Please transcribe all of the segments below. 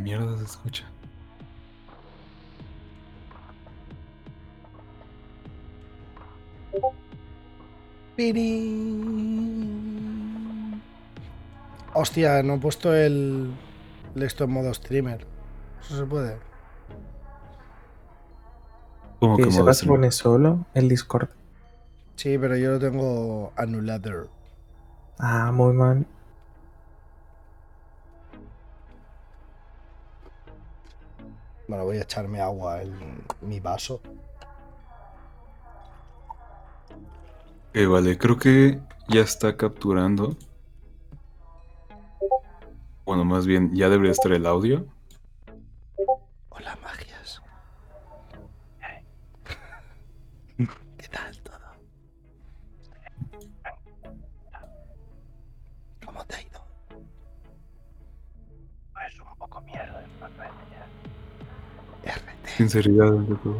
mierda se escucha? Hostia, no he puesto el, el esto en modo streamer. Eso se puede. ¿Cómo Que se poner solo el Discord. Sí, pero yo lo tengo anulado. Ah, muy mal. Voy a echarme agua en mi vaso. Eh, vale, creo que ya está capturando. Bueno, más bien, ya debería estar el audio. Sinceridad ante todo.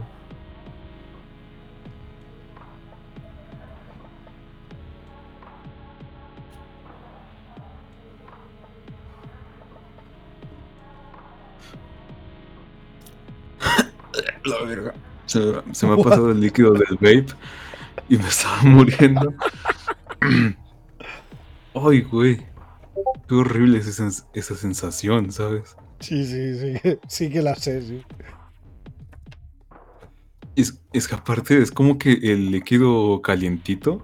La verga. Se, me- se me ha What? pasado el líquido del vape y me estaba muriendo. Ay, güey. Qué horrible esa, esa sensación, ¿sabes? Sí, sí, sí. Sí que la sé, sí. Es, es que aparte es como que el líquido calientito.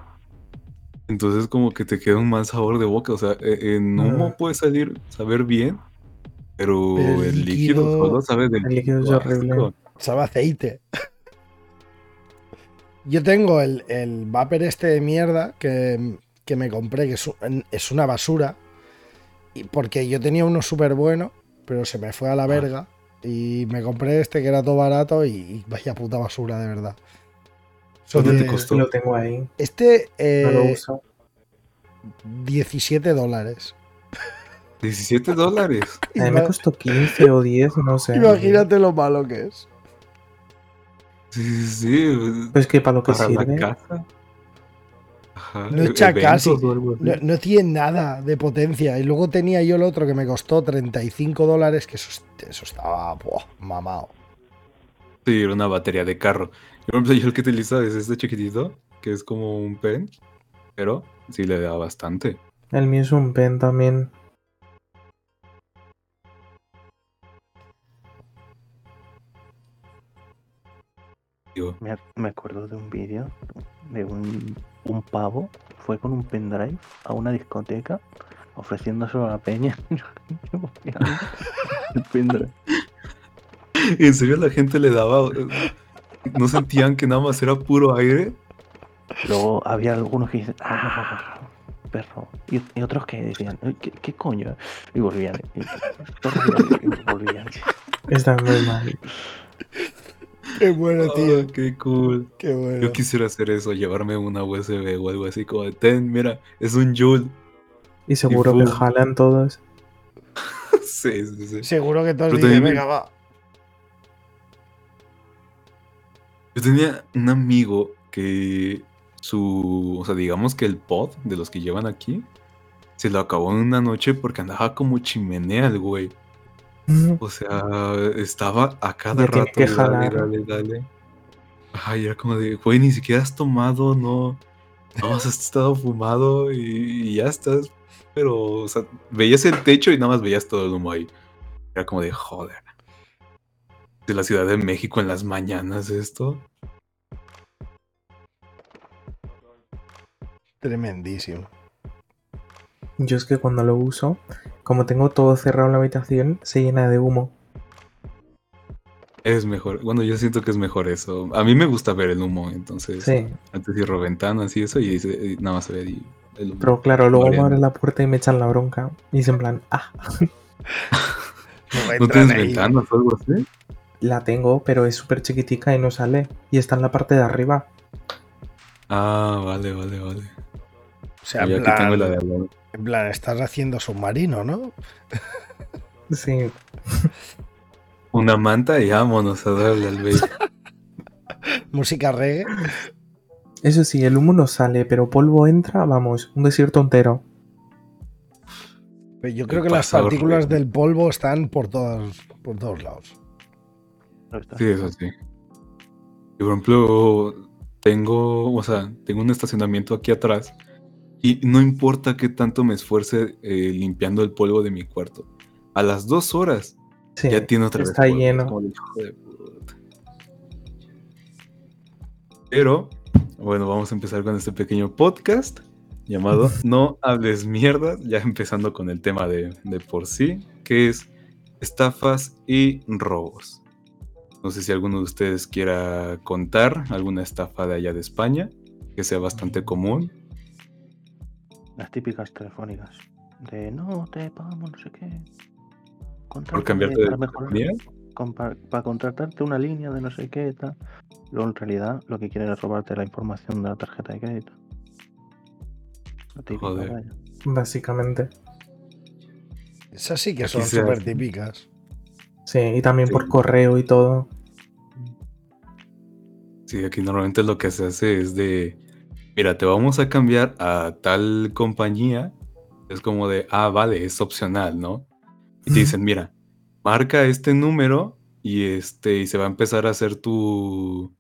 Entonces como que te queda un mal sabor de boca. O sea, e- en humo Ah. puede salir, saber bien. Pero, Pero el el líquido, líquido- solo sabe del El líquido es horrible. Sabe aceite. Yo tengo el, el vapor este de mierda que, que me compré, que es, un- es una basura. Y porque yo tenía uno súper bueno, pero se me fue a la verga. Y me compré este que era todo barato y, y vaya puta basura, de verdad. ¿Cuánto te costó? Lo tengo ahí. Este, No lo eh, uso. 17 dólares. 17 dólares. A mí me costó 15 o 10, no sé. Imagínate lo malo que es. Sí, sí, sí. Pues que para lo que Para sirve. la casa. Ajá, No e- casi. No, no tiene nada de potencia. Y luego tenía yo el otro que me costó 35 dólares, que eso, eso estaba buah, mamado. Sí, era una batería de carro. Yo, el que utilizo es este chiquitito, que es como un pen, pero sí le da bastante. El mío es un pen también. Me, me acuerdo de un vídeo de un, un pavo, fue con un pendrive a una discoteca ofreciéndoselo a la peña. el pendrive. ¿En serio la gente le daba... ¿No sentían que nada más era puro aire? Luego había algunos que dicen, ¡ah! Perro. Y, y otros que decían, "Ay, ¿qué, qué coño? Y volvían. Y, y volvían. Está muy mal. Qué bueno, tío. Oh, qué cool. Qué bueno. Yo quisiera hacer eso, llevarme una USB o algo así como de, ten, mira, es un Joule. Y seguro que boom. jalan todos. sí, sí, sí. Seguro que todos dicen, venga, va. Yo tenía un amigo que su, o sea, digamos que el pod de los que llevan aquí se lo acabó en una noche porque andaba como chimenea el güey. O sea, estaba a cada rato. que dale, dale, dale. Ay, era como de, güey, ni siquiera has tomado, no. No, has estado fumado y, y ya estás. Pero, o sea, veías el techo y nada más veías todo el humo ahí. Era como de, joder. De la Ciudad de México en las mañanas esto. Tremendísimo. Yo es que cuando lo uso, como tengo todo cerrado en la habitación, se llena de humo. Es mejor. Bueno, yo siento que es mejor eso. A mí me gusta ver el humo, entonces. Sí. Antes cierro ventanas y eso y, nada más se ve el, humo. Pero claro, luego me abren la puerta y me echan la bronca. Y es en plan, ah, No ¿No tienes ahí. ventanas o algo así? la tengo, pero es súper chiquitica y no sale. Y está en la parte de arriba. Ah, vale, vale, vale. O sea, Yo en aquí tengo plan, la de en plan, estás haciendo submarino, ¿no? Sí. Una manta y vámonos a darle al baby. Música reggae. Eso sí, el humo no sale, pero polvo entra, vamos, un desierto entero. Pero yo creo que las partículas horrible. del polvo están por todos, por todos lados. Está Sí, eso sí. Y por ejemplo, tengo, o sea, tengo un estacionamiento aquí atrás y no importa qué tanto me esfuerce eh, limpiando el polvo de mi cuarto. A las dos horas Sí, ya tiene otra vez está lleno. como de, hijo de puta. Pero, bueno, vamos a empezar con este pequeño podcast llamado No hables mierda, ya empezando con el tema de, de por sí, que es estafas y robos. No sé si alguno de ustedes quiera contar alguna estafa de allá de España, que sea bastante común. Las típicas telefónicas. De no, te pagamos no sé qué. Por Contrátame cambiarte de para mejorar- compañía. con- pa- para contratarte una línea de no sé qué tal. Luego en realidad lo que quieren es robarte la información de la tarjeta de crédito. Lo típico, Joder. vaya. básicamente. Esas sí que Aquí son súper típicas. Sí, y también Sí. por correo y todo. Sí, aquí normalmente lo que se hace es de, mira, te vamos a cambiar a tal compañía. Es como de, ah, vale, es opcional, ¿no? Y te dicen, mira, marca este número y este, y se va a empezar a hacer tu,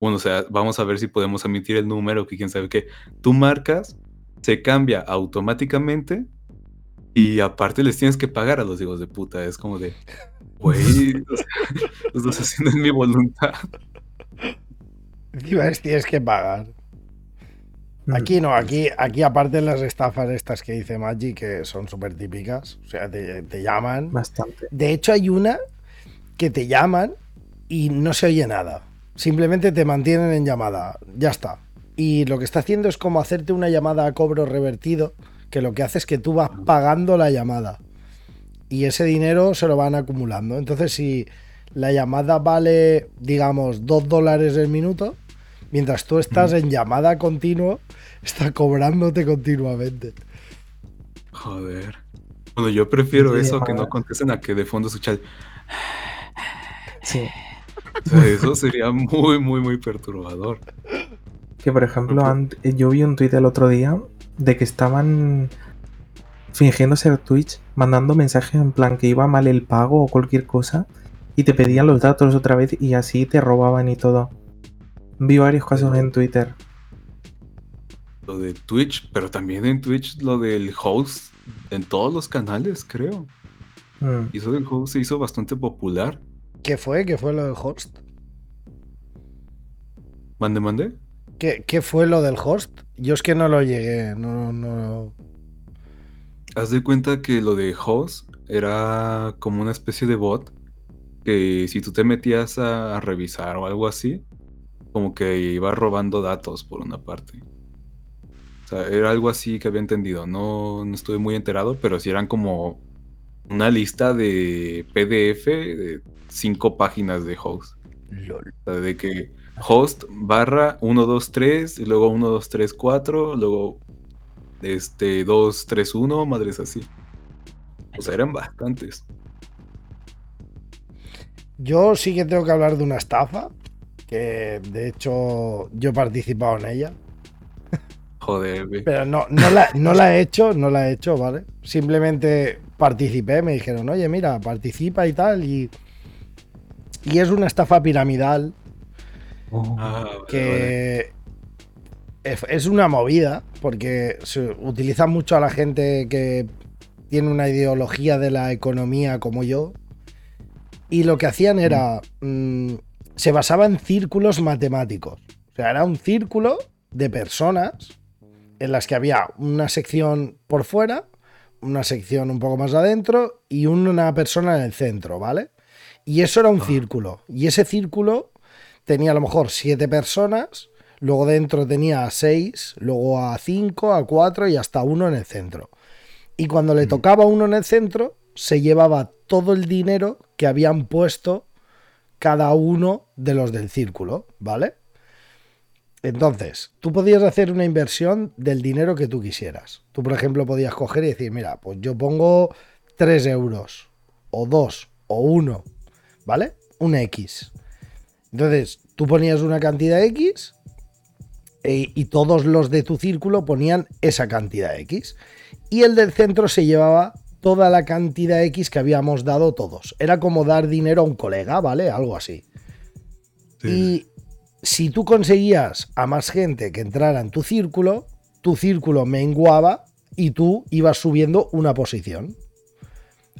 bueno, o sea, vamos a ver si podemos emitir el número, que quién sabe qué. Tú marcas, se cambia automáticamente y aparte les tienes que pagar a los hijos de puta. Es como de, güey, o sea, lo estás haciendo en mi voluntad. Tienes que pagar. Mm. Aquí no, aquí, aquí aparte las estafas estas que dice Maggi, que son súper típicas. O sea, te, te llaman. Bastante. De hecho, hay una que te llaman y no se oye nada. Simplemente te mantienen en llamada. Ya está. Y lo que está haciendo es como hacerte una llamada a cobro revertido, que lo que hace es que tú vas pagando la llamada. Y ese dinero se lo van acumulando. Entonces, si la llamada vale, digamos, 2 dólares el minuto, mientras tú estás en llamada continua, está cobrándote continuamente. Joder. Bueno, yo prefiero Sí, eso que no contesten a que de fondo escuchar. Sí. O sea, eso sería muy, muy, muy perturbador. Que por ejemplo, ant- yo vi un tuit el otro día de que estaban fingiendo ser Twitch, mandando mensajes en plan que iba mal el pago o cualquier cosa, y te pedían los datos otra vez y así te robaban y todo. Vi varios casos en Twitter. Lo de Twitch, pero también en Twitch lo del host en todos los canales, creo. Mm. Y eso del host se hizo bastante popular. ¿Qué fue? ¿Qué fue lo del host? Mande, mande. ¿Qué, qué fue lo del host? Yo es que no lo llegué, no, no. Haz de cuenta que lo de host era como una especie de bot que si tú te metías a, a revisar o algo así, como que iba robando datos por una parte. O sea, era algo así que había entendido. No, no estuve muy enterado, pero sí eran como una lista de PDF de cinco páginas de host. LOL. O sea, de que host barra 123 y luego 1234, luego este 231, madres así. O sea, eran bastantes. Yo sí que tengo que hablar de una estafa, que de hecho yo he participado en ella, Joder, güey. pero no, no, la, no la he hecho, no la he hecho, ¿vale? Simplemente participé, me dijeron, oye, mira, participa y tal, y, y es una estafa piramidal Ah, vale, vale. que es es una movida, porque se utiliza mucho a la gente que tiene una ideología de la economía como yo. Y lo que hacían era. mm, se basaba en círculos matemáticos. O sea, era un círculo de personas en las que había una sección por fuera, una sección un poco más adentro y una persona en el centro, ¿vale? Y eso era un círculo. Y ese círculo tenía a lo mejor siete personas, luego dentro tenía a seis, luego a cinco, a cuatro y hasta uno en el centro. Y cuando le tocaba a uno en el centro, se llevaba todo el dinero que habían puesto cada uno de los del círculo, ¿vale? Entonces, tú podías hacer una inversión del dinero que tú quisieras. Tú, por ejemplo, podías coger y decir, mira, pues yo pongo 3 euros, o 2, o 1, ¿vale? Un X. Entonces, tú ponías una cantidad X e- y todos los de tu círculo ponían esa cantidad X. Y el del centro se llevaba toda la cantidad X que habíamos dado todos. Era como dar dinero a un colega, ¿vale? Algo así. Sí. Y si tú conseguías a más gente que entrara en tu círculo, tu círculo menguaba y tú ibas subiendo una posición.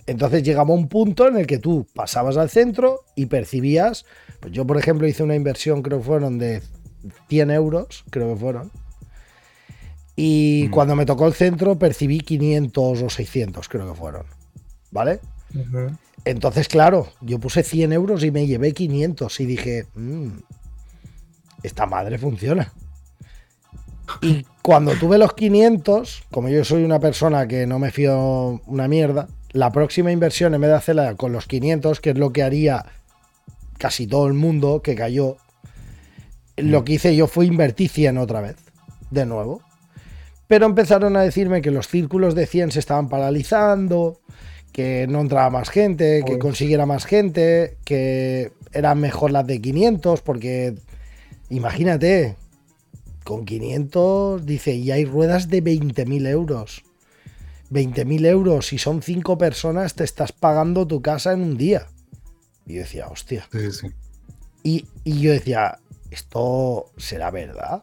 Entonces llegaba un punto en el que tú pasabas al centro y percibías, pues yo por ejemplo hice una inversión, creo que fueron de 100 euros, creo que fueron. Y Mm. cuando me tocó el centro percibí 500 o 600, creo que fueron. ¿Vale? Entonces, claro, yo puse 100 euros y me llevé 500 y dije, "Mm, esta madre funciona. Y cuando tuve los 500, como yo soy una persona que no me fío una mierda, la próxima inversión, en vez de hacerla con los 500, que es lo que haría casi todo el mundo que cayó, lo que hice yo fue invertir 100 otra vez, de nuevo. Pero empezaron a decirme que los círculos de 100 se estaban paralizando, que no entraba más gente, que consiguiera más gente, que eran mejor las de 500, porque imagínate, con 500, dice, y hay ruedas de 20.000 euros. 20.000 euros, si son 5 personas, te estás pagando tu casa en un día. Y yo decía, hostia. Sí, sí. Y, y yo decía, ¿esto será verdad?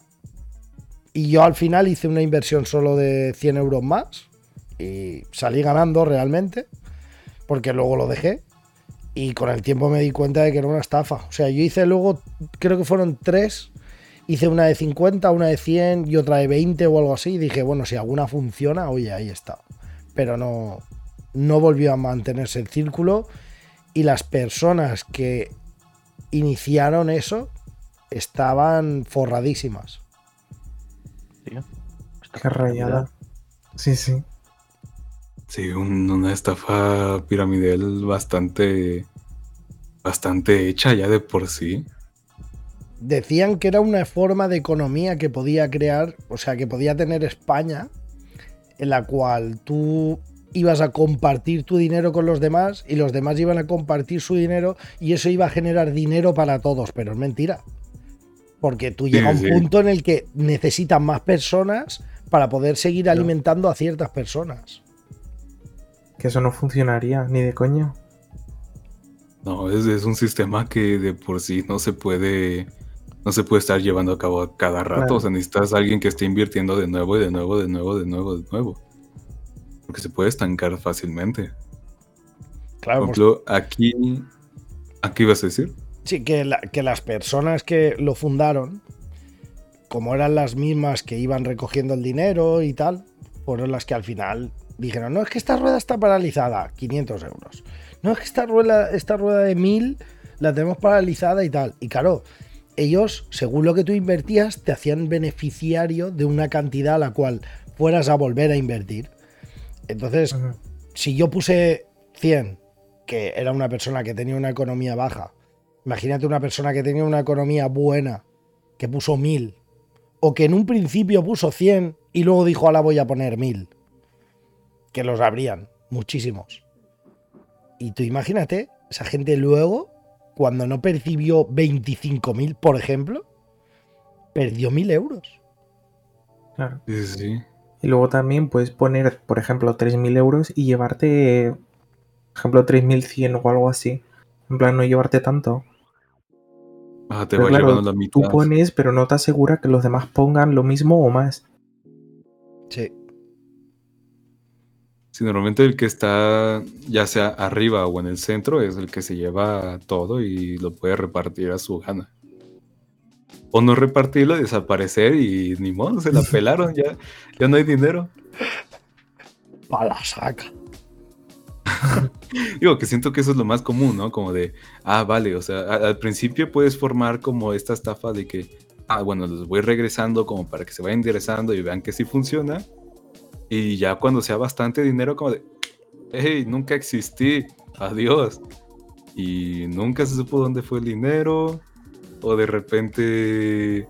Y yo al final hice una inversión solo de 100 euros más y salí ganando realmente, porque luego lo dejé y con el tiempo me di cuenta de que era una estafa. O sea, yo hice luego, creo que fueron tres, hice una de 50, una de 100 y otra de 20 o algo así. Y dije, bueno, si alguna funciona, oye, ahí está. Pero no, no volvió a mantenerse el círculo y las personas que iniciaron eso estaban forradísimas. Tío. Qué rayada. Sí, sí. Sí, un- una estafa piramidal bastante, bastante hecha ya de por sí. Decían que era una forma de economía que podía crear, o sea, que podía tener España, en la cual tú ibas a compartir tu dinero con los demás y los demás iban a compartir su dinero y eso iba a generar dinero para todos, pero es mentira. Porque tú llegas a un sí. punto en el que necesitas más personas para poder seguir alimentando a ciertas personas. Que eso no funcionaría, ni de coña. No, es, es un sistema que de por sí no se puede, no se puede estar llevando a cabo a cada rato. Claro. O sea, necesitas a alguien que esté invirtiendo de nuevo y de nuevo, de nuevo, de nuevo, de nuevo. Porque se puede estancar fácilmente. Claro, Por ejemplo, aquí, aquí ibas a decir. Sí, que, la- que las personas que lo fundaron, como eran las mismas que iban recogiendo el dinero y tal, fueron las que al final dijeron, no, es que esta rueda está paralizada, 500 euros. No, es que esta rueda, esta rueda de 1000 la tenemos paralizada y tal. Y claro, ellos, según lo que tú invertías, te hacían beneficiario de una cantidad a la cual fueras a volver a invertir. Entonces, si yo puse 100, que era una persona que tenía una economía baja, imagínate una persona que tenía una economía buena, que puso 1000, o que en un principio puso 100 y luego dijo, ahora voy a poner 1000, que los habrían, muchísimos. Y tú imagínate, esa gente luego, cuando no percibió 25.000, por ejemplo, perdió 1000 euros. Claro. Sí, sí, sí. Y luego también puedes poner, por ejemplo, 3.000 euros y llevarte, por ejemplo, 3.100 o algo así. En plan, no llevarte tanto. Ah, te Pero va claro, llevando la mitad. Tú pones, pero no te asegura que los demás pongan lo mismo o más. Sí. Sí, normalmente el que está ya sea arriba o en el centro es el que se lleva todo y lo puede repartir a su gana. O no repartirlo, desaparecer y ni modo, se la pelaron, ya, ya no hay dinero. Pa' la saca. Digo que siento que eso es lo más común, ¿no? Como de, ah, vale, o sea, al principio puedes formar como esta estafa de que, ah, bueno, los voy regresando como para que se vayan enderezando y vean que sí funciona. Y ya cuando sea bastante dinero, como de, hey, nunca existí, adiós. Y nunca se supo dónde fue el dinero. O de repente,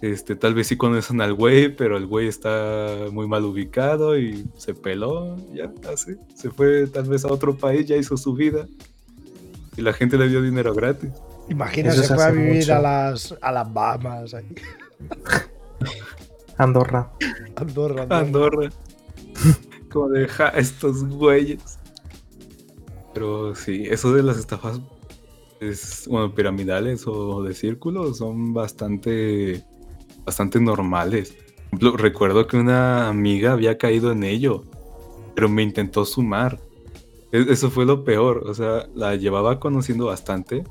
este, tal vez sí conocen al güey, pero el güey está muy mal ubicado y se peló, ya, así. Se fue tal vez a otro país, ya hizo su vida. Y la gente le dio dinero gratis. Imagina, se fue a vivir mucho. a las, a las Bahamas, ahí. Andorra. Andorra, Andorra. Andorra. como deja estos güeyes. Pero sí, eso de las estafas es, bueno, piramidales o de círculos son bastante, bastante normales. Recuerdo que una amiga había caído en ello, pero me intentó sumar. E- Eso fue lo peor, o sea, la llevaba conociendo bastante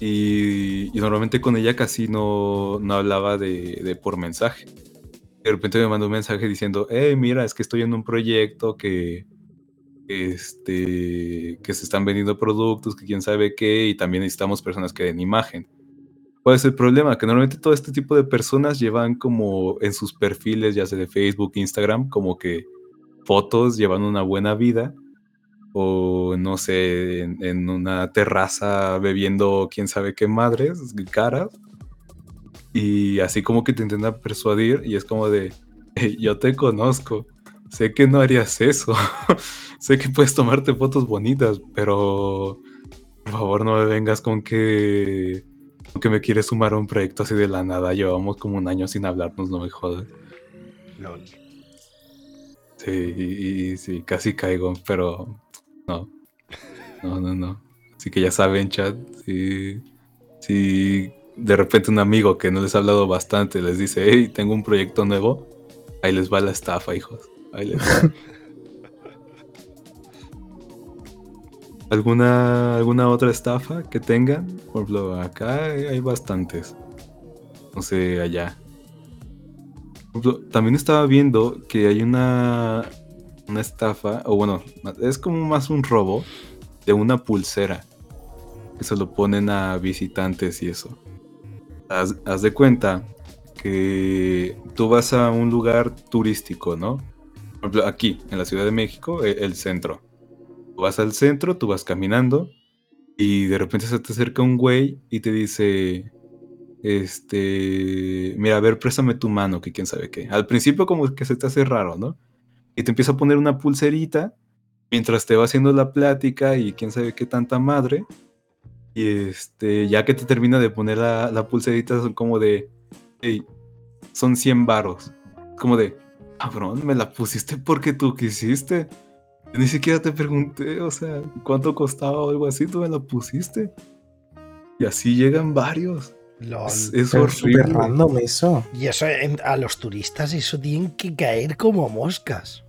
y, normalmente con ella casi no, no hablaba de, de por mensaje. De repente me mandó un mensaje diciendo, hey, mira, es que estoy en un proyecto que, este, que se están vendiendo productos, que quién sabe qué, y también necesitamos personas que den imagen. ¿Cuál es el problema? Que normalmente todo este tipo de personas llevan como en sus perfiles, ya sea de Facebook, Instagram, como que fotos, llevan una buena vida, o no sé, en, una terraza bebiendo quién sabe qué madres, caras, y así como que te intentan persuadir, y es como de, "Hey, yo te conozco, sé que no harías eso, sé que puedes tomarte fotos bonitas, pero por favor no me vengas con que, que me quieres sumar a un proyecto así de la nada, llevamos como un año sin hablarnos, no me jodas. Lol. Sí, y, y sí, casi caigo, pero no. No, no, no. Así que ya saben, chat, si, si de repente un amigo que no les ha hablado bastante les dice, hey, tengo un proyecto nuevo, ahí les va la estafa, hijos. Ahí les va. ¿Alguna, ¿Alguna otra estafa que tengan? Por ejemplo, acá hay, bastantes. No sé, allá. Por ejemplo, también estaba viendo que hay una, una estafa, o bueno, es como más un robo de una pulsera que se lo ponen a visitantes y eso. Haz, haz de cuenta que tú vas a un lugar turístico, ¿no? Por ejemplo, aquí, en la Ciudad de México, e- el centro. Vas al centro, tú vas caminando y de repente se te acerca un güey y te dice, este, mira, a ver, préstame tu mano, que quién sabe qué. Al principio como que se te hace raro, ¿no? Y te empieza a poner una pulserita mientras te va haciendo la plática y quién sabe qué tanta madre. Y este, ya que te termina de poner la, la pulserita, son como de, hey, son 100 varos. Como de, cabrón, me la pusiste porque tú quisiste. Ni siquiera te pregunté, o sea, cuánto costaba o algo así, tú me la pusiste. Y así llegan varios. Lol. Es, es horrible. random eso. Y eso en- a los turistas eso tienen que caer como moscas.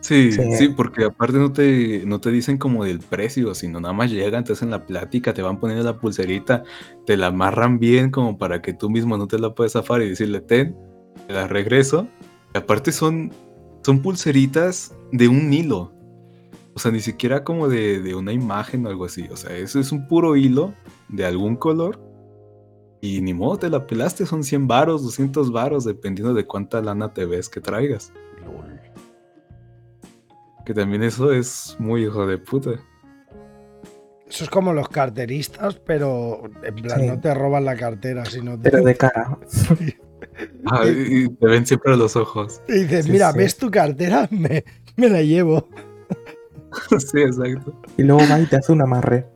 Sí, Sí. sí, porque aparte no te, no te dicen como del precio, sino nada más llegan, te hacen la plática, te van poniendo la pulserita, te la amarran bien como para que tú mismo no te la puedas zafar y decirle, ten, te la regreso. Y aparte son, son pulseritas de un hilo. O sea, ni siquiera como de, de una imagen o algo así. O sea, eso es un puro hilo de algún color. Y ni modo, te la pelaste, son 100 varos, 200 varos, dependiendo de cuánta lana te ves que traigas. Lol. Que también eso es muy hijo de puta. Eso es como los carteristas, pero en plan Sí. no te roban la cartera, sino te... Pero de cara. Ah, y te ven siempre a los ojos. y dices, Sí, mira, sí. ¿ves tu cartera? Me, me la llevo. sí, exacto. Y luego va y te hace un amarre.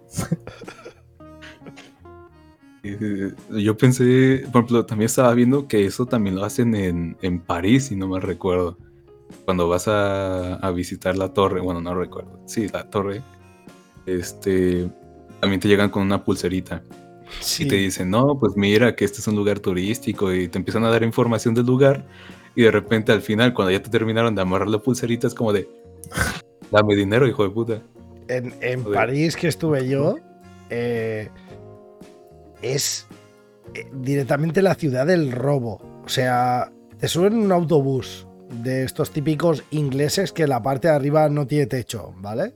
Eh, Yo pensé, por ejemplo, también estaba viendo que eso también lo hacen en, en París, si no me recuerdo. Cuando vas a, a visitar la torre, bueno, no recuerdo. Sí, la torre. Este, también te llegan con una pulserita. Sí. Y te dicen, no, pues mira que este es un lugar turístico y te empiezan a dar información del lugar y de repente al final, cuando ya te terminaron de amarrar la pulserita, es como de, dame dinero, hijo de puta. En, en. París, que estuve yo, eh, es eh, directamente la ciudad del robo. O sea, te suben en un autobús de estos típicos ingleses que la parte de arriba no tiene techo, ¿vale?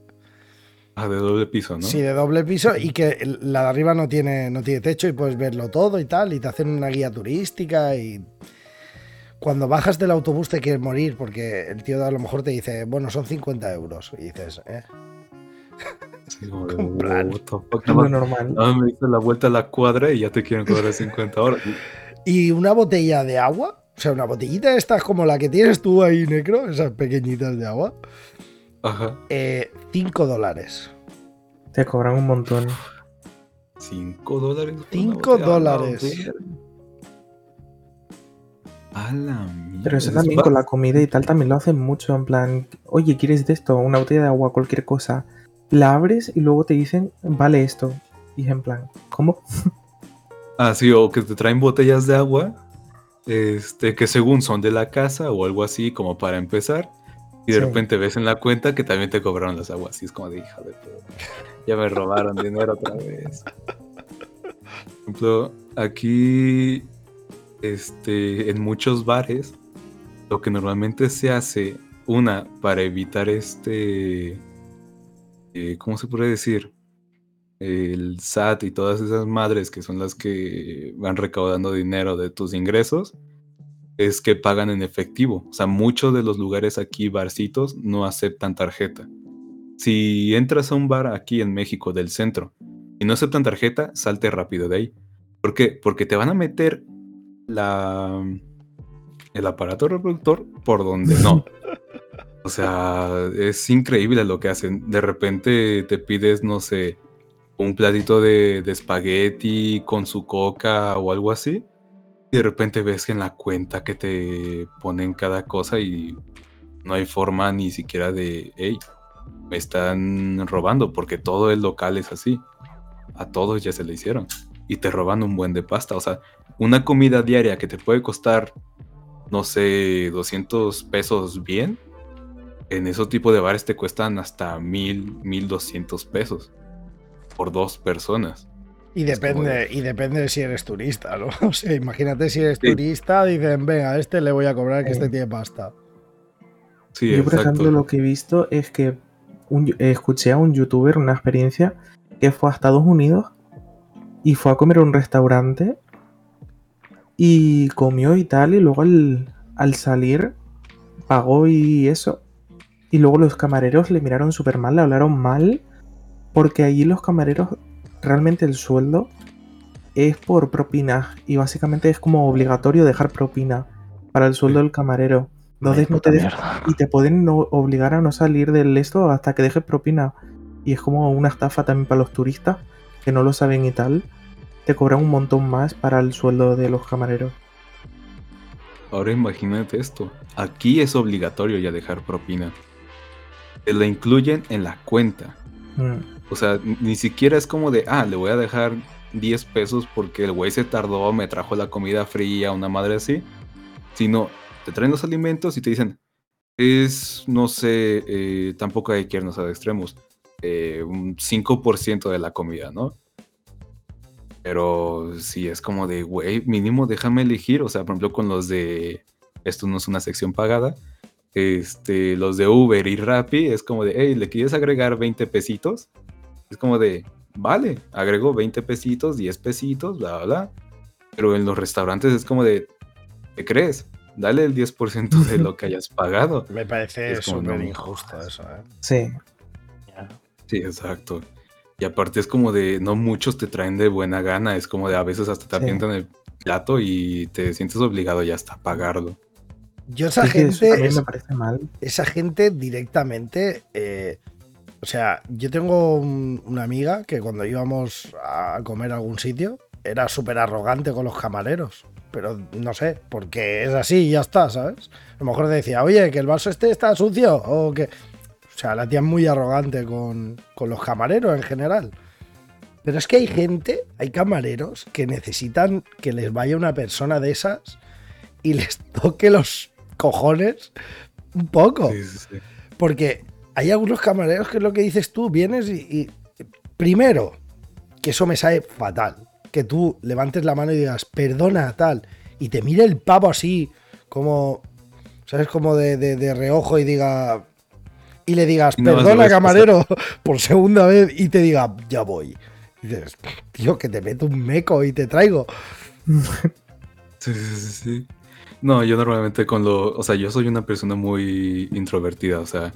Ah, de doble piso, ¿no? Sí, de doble piso y que la de arriba no tiene, no tiene techo y puedes verlo todo y tal, y te hacen una guía turística y cuando bajas del autobús te quieres morir porque el tío a lo mejor te dice, bueno, son 50 euros. Y dices, ¿eh? Sí, como de, más- normal. me hice la vuelta a la cuadra y ya te quieren cobrar 50 horas. Y una botella de agua, o sea, una botellita esta como la que tienes tú ahí, Necro, esas pequeñitas de agua, Ajá. 5 dólares. Te cobran un montón. 5 dólares. por una Cinco botella, dólares. A la mierda. Pero eso es también con la comida y tal también lo hacen mucho. En plan, oye, ¿quieres de esto? Una botella de agua, cualquier cosa. La abres y luego te dicen, vale esto. Y en plan, ¿cómo? Ah, sí, o que te traen botellas de agua, este, que según son de la casa o algo así, como para empezar. Y de Sí. repente ves en la cuenta que también te cobraron las aguas. Y es como de hija de puta, Ya me robaron dinero otra vez. Por ejemplo, aquí, este, en muchos bares, lo que normalmente se hace, una, para evitar este, eh, ¿cómo se puede decir? El SAT y todas esas madres que son las que van recaudando dinero de tus ingresos, es que pagan en efectivo. O sea, muchos de los lugares aquí, barcitos, no aceptan tarjeta. Si entras a un bar aquí en México del centro y no aceptan tarjeta, salte rápido de ahí. ¿Por qué? Porque te van a meter la, el aparato reproductor por donde no. O sea, es increíble lo que hacen. De repente te pides, no sé, un platito de, de espagueti con su coca o algo así. Y de repente ves que en la cuenta que te ponen cada cosa y no hay forma ni siquiera de, hey, me están robando, porque todo el local es así. A todos ya se le hicieron. Y te roban un buen de pasta. O sea, una comida diaria que te puede costar, no sé, 200 pesos bien. En ese tipo de bares te cuestan hasta mil, mil doscientos pesos por dos personas. Y como depende, de- y depende de si eres turista, ¿no? O sea, imagínate si eres Sí. turista, dicen, venga, a este le voy a cobrar que este tiene pasta. Sí, Yo, por exacto. ejemplo, lo que he visto es que un escuché a un youtuber una experiencia que fue a Estados Unidos y fue a comer a un restaurante y comió y tal, y luego al, al salir pagó y eso. Y luego los camareros le miraron súper mal, le hablaron mal, porque allí los camareros realmente el sueldo es por propina y básicamente es como obligatorio dejar propina para el sueldo del camarero. Entonces no te dejan y te pueden no- obligar a no salir del esto hasta que dejes propina. Y es como una estafa también para los turistas que no lo saben y tal. Te cobran un montón más para el sueldo de los camareros. Ahora imagínate esto. Aquí es obligatorio ya dejar propina. Te la incluyen en la cuenta. Mm, O sea, ni siquiera es como de, ah, le voy a dejar 10 pesos porque el güey se tardó, me trajo la comida fría, una madre así. Sino, te traen los alimentos y te dicen, es, no sé, eh, tampoco hay que irnos a extremos, eh, un 5% de la comida, ¿no? Pero sí, es como de, güey, mínimo déjame elegir. O sea, por ejemplo, con los de, esto no es una sección pagada, este, los de Uber y Rappi, es como de, hey, ¿le quieres agregar 20 pesitos? Es como de, vale, agrego 20 pesitos, 10 pesitos, bla, bla, bla. Pero en los restaurantes es como de, ¿qué crees? Dale el 10% de lo que hayas pagado. Me parece súper no, injusto eso, ¿eh? Sí. Sí, exacto. Y aparte es como de, no muchos te traen de buena gana, es como de a veces hasta te Sí. el plato y te sientes obligado ya hasta a pagarlo. Yo esa eso gente, me parece mal. esa gente directamente, eh, o sea, yo tengo un- una amiga que cuando íbamos a comer a algún sitio era súper arrogante con los camareros, pero no sé, porque es así y ya está, ¿sabes? A lo mejor decía, oye, que el vaso este está sucio, o que... O sea, la tía es muy arrogante con, con los camareros en general. Pero es que hay gente, hay camareros que necesitan que les vaya una persona de esas y les toque los cojones un poco. Sí, sí, sí. Porque hay algunos camareros que es lo que dices tú, vienes y, y- primero, que eso me sabe fatal, que tú levantes la mano y digas, perdona, tal, y te mire el pavo así, como, ¿sabes? Como de, de- de reojo y diga, y le digas, perdona, camarero, por segunda vez, y te diga, ya voy. Y dices, tío, que te meto un meco y te traigo. Sí, sí, sí, sí. No, yo normalmente con lo, o sea, yo soy una persona muy introvertida, o sea,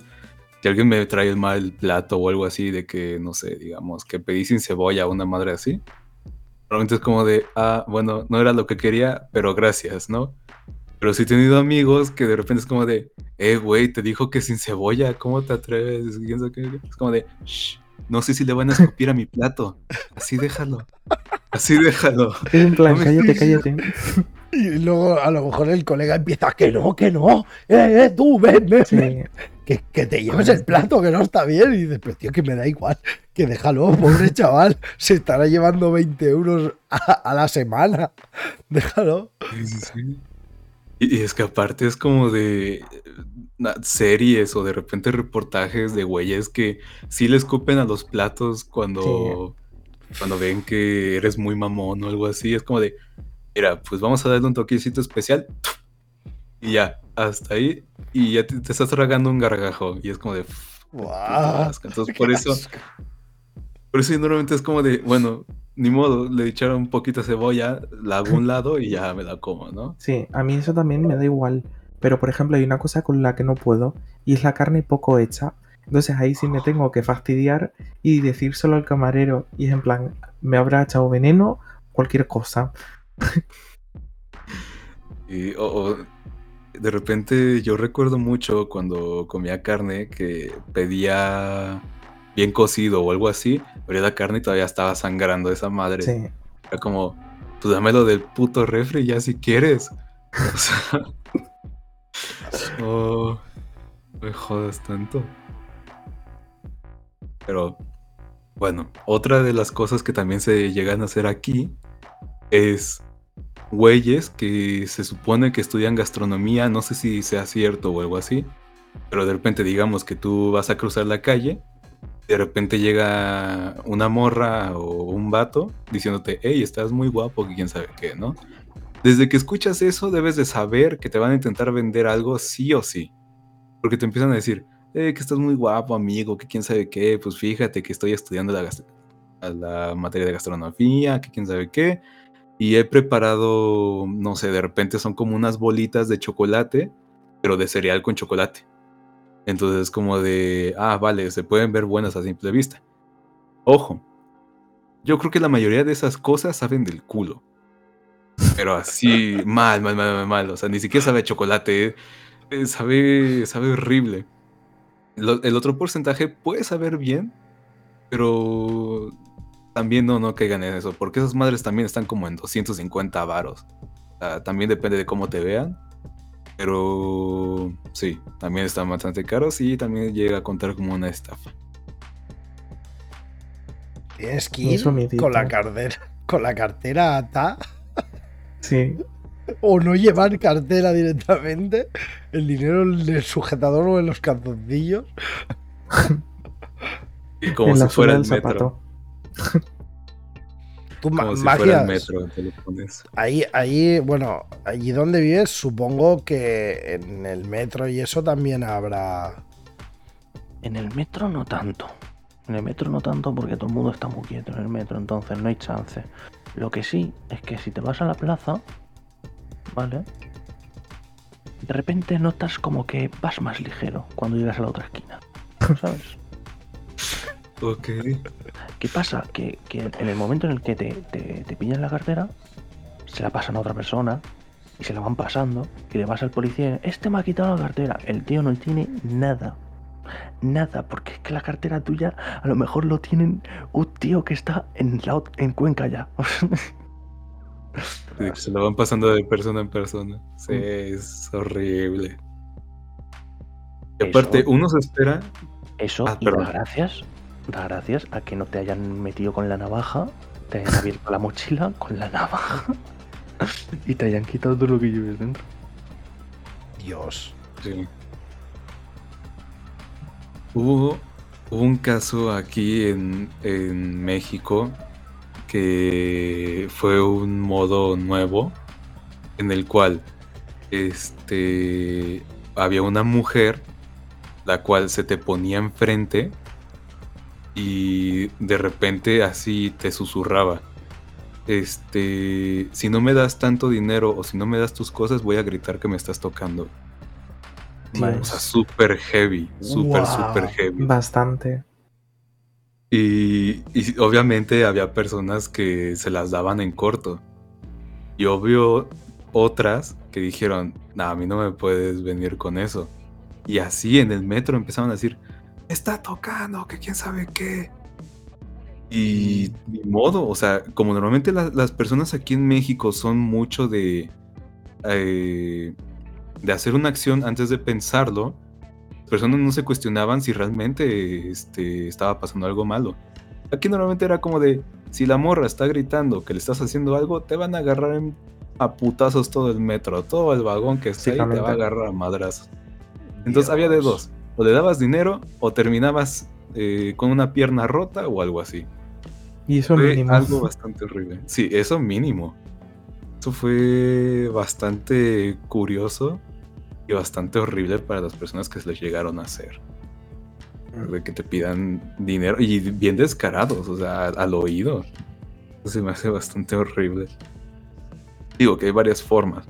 si alguien me trae el mal plato o algo así de que, no sé, digamos, que pedí sin cebolla o una madre así, normalmente es como de, ah, bueno, no era lo que quería, pero gracias, ¿no? Pero sí he tenido amigos que de repente es como de, eh, güey, te dijo que sin cebolla, ¿cómo te atreves? Es como de, shh, no sé si le van a escupir a mi plato, así déjalo, así déjalo. Es en plan, No cállate, cállate. Y luego a lo mejor el colega empieza, que no, que no, eh, eh, tú, ven, ven, Sí, ven, que, que te lleves el plato, que no está bien. Y dices, pero tío, que me da igual, que déjalo, pobre chaval, se estará llevando 20 euros a, a la semana. Déjalo. Sí, sí, sí. Y, y es que aparte es como de series o de repente reportajes de güeyes que sí le escupen a los platos cuando, cuando ven que eres muy mamón o algo así. Es como de, mira, pues vamos a darle un toquecito especial. Y ya, hasta ahí. Y ya te, te estás tragando un gargajo. Y es como de, asco. Entonces por eso, asco. por eso normalmente es como de, bueno, ni modo, le echaron un poquito de cebolla, la hago a un lado y ya me la como, ¿no? sí, a mí eso también me da igual. Pero, por ejemplo, hay una cosa con la que no puedo y es la carne poco hecha. Entonces ahí sí me tengo que fastidiar y decírselo al camarero. Y es en plan, me habrá echado veneno, cualquier cosa. Y, o, o de repente yo recuerdo mucho cuando comía carne que pedía bien cocido o algo así, abría la carne y todavía estaba sangrando esa madre. Sí, Era como, pues dámelo del puto refri ya si quieres. O sea, no me jodas tanto. Pero bueno, otra de las cosas que también se llegan a hacer aquí es güeyes que se supone que estudian gastronomía, no sé si sea cierto o algo así, pero de repente digamos que tú vas a cruzar la calle, de repente llega una morra o un vato diciéndote, hey, estás muy guapo, que quién sabe qué, ¿no? Desde que escuchas eso debes de saber que te van a intentar vender algo sí o sí, porque te empiezan a decir, eh, que estás muy guapo, amigo, que quién sabe qué, pues fíjate que estoy estudiando la, la materia de gastronomía, que quién sabe qué, y he preparado, no sé, de repente son como unas bolitas de chocolate, pero de cereal con chocolate. Entonces es como de, ah, vale, se pueden ver buenas a simple vista. Ojo, yo creo que la mayoría de esas cosas saben del culo. Pero así, mal, mal, mal, mal, mal. O sea, ni siquiera sabe a chocolate. eh, sabe, sabe horrible. Lo- el otro porcentaje puede saber bien, pero también no, no caigan en eso, porque esas madres también están como en 250 varos. O sea, también depende de cómo te vean. Pero sí, también están bastante caros y también llega a contar como una estafa. Tienes que ir con la cartera, con la cartera atada sí. o no llevar cartera directamente, el dinero en el sujetador o en los calzoncillos. Y como en si fuera el metro. zapato. Tú, Como si fuera el magias, metro, te lo pones. ahí, ahí, bueno, allí donde vives, supongo que en el metro y eso también habrá. En el metro no tanto. En el metro no tanto porque todo el mundo está muy quieto en el metro, entonces no hay chance. Lo que sí es que si te vas a la plaza, ¿vale? De repente notas como que vas más ligero cuando llegas a la otra esquina. ¿Sabes? Ok. ¿Qué pasa? Que, que en el momento en el que te, te, te pillan la cartera, se la pasan a otra persona y se la van pasando y le vas al policía, este me ha quitado la cartera. El tío no tiene nada. Nada, porque es que la cartera tuya a lo mejor lo tienen un tío que está en, la, en Cuenca ya. Sí, se lo van pasando de persona en persona. Sí, es horrible. Y Eso- aparte, uno se espera. Eso Ah, y gracias, gracias a que no te hayan metido con la navaja, te hayan abierto la mochila con la navaja y te hayan quitado todo lo que lleves dentro. Dios. Sí. Hubo, hubo un caso aquí en, en México que fue un modo nuevo en el cual este había una mujer la cual se te ponía enfrente y de repente así te susurraba este si no me das tanto dinero o si no me das tus cosas voy a gritar que me estás tocando o sea, súper heavy, súper, Wow. súper heavy. Bastante. Y, y obviamente había personas que se las daban en corto. Y obvio otras que dijeron, no, a mí no me puedes venir con eso. Y así en el metro empezaron a decir, "Me está tocando, que quién sabe qué. Y ni modo, o sea, como normalmente la- las personas aquí en México son mucho de, eh, de hacer una acción antes de pensarlo, las personas no se cuestionaban si realmente este, estaba pasando algo malo. Aquí normalmente era como de, si la morra está gritando que le estás haciendo algo, te van a agarrar en- a putazos todo el metro, todo el vagón que está ahí te va a agarrar a madrazos. Entonces había de dos, o le dabas dinero o terminabas eh, con una pierna rota o algo así. Y eso Fue mínimo. algo bastante horrible. Sí, eso mínimo. Eso fue bastante curioso y bastante horrible para las personas que se les llegaron a hacer. De que te pidan dinero y bien descarados, o sea, al, al oído. Eso se me hace bastante horrible. Digo que hay varias formas.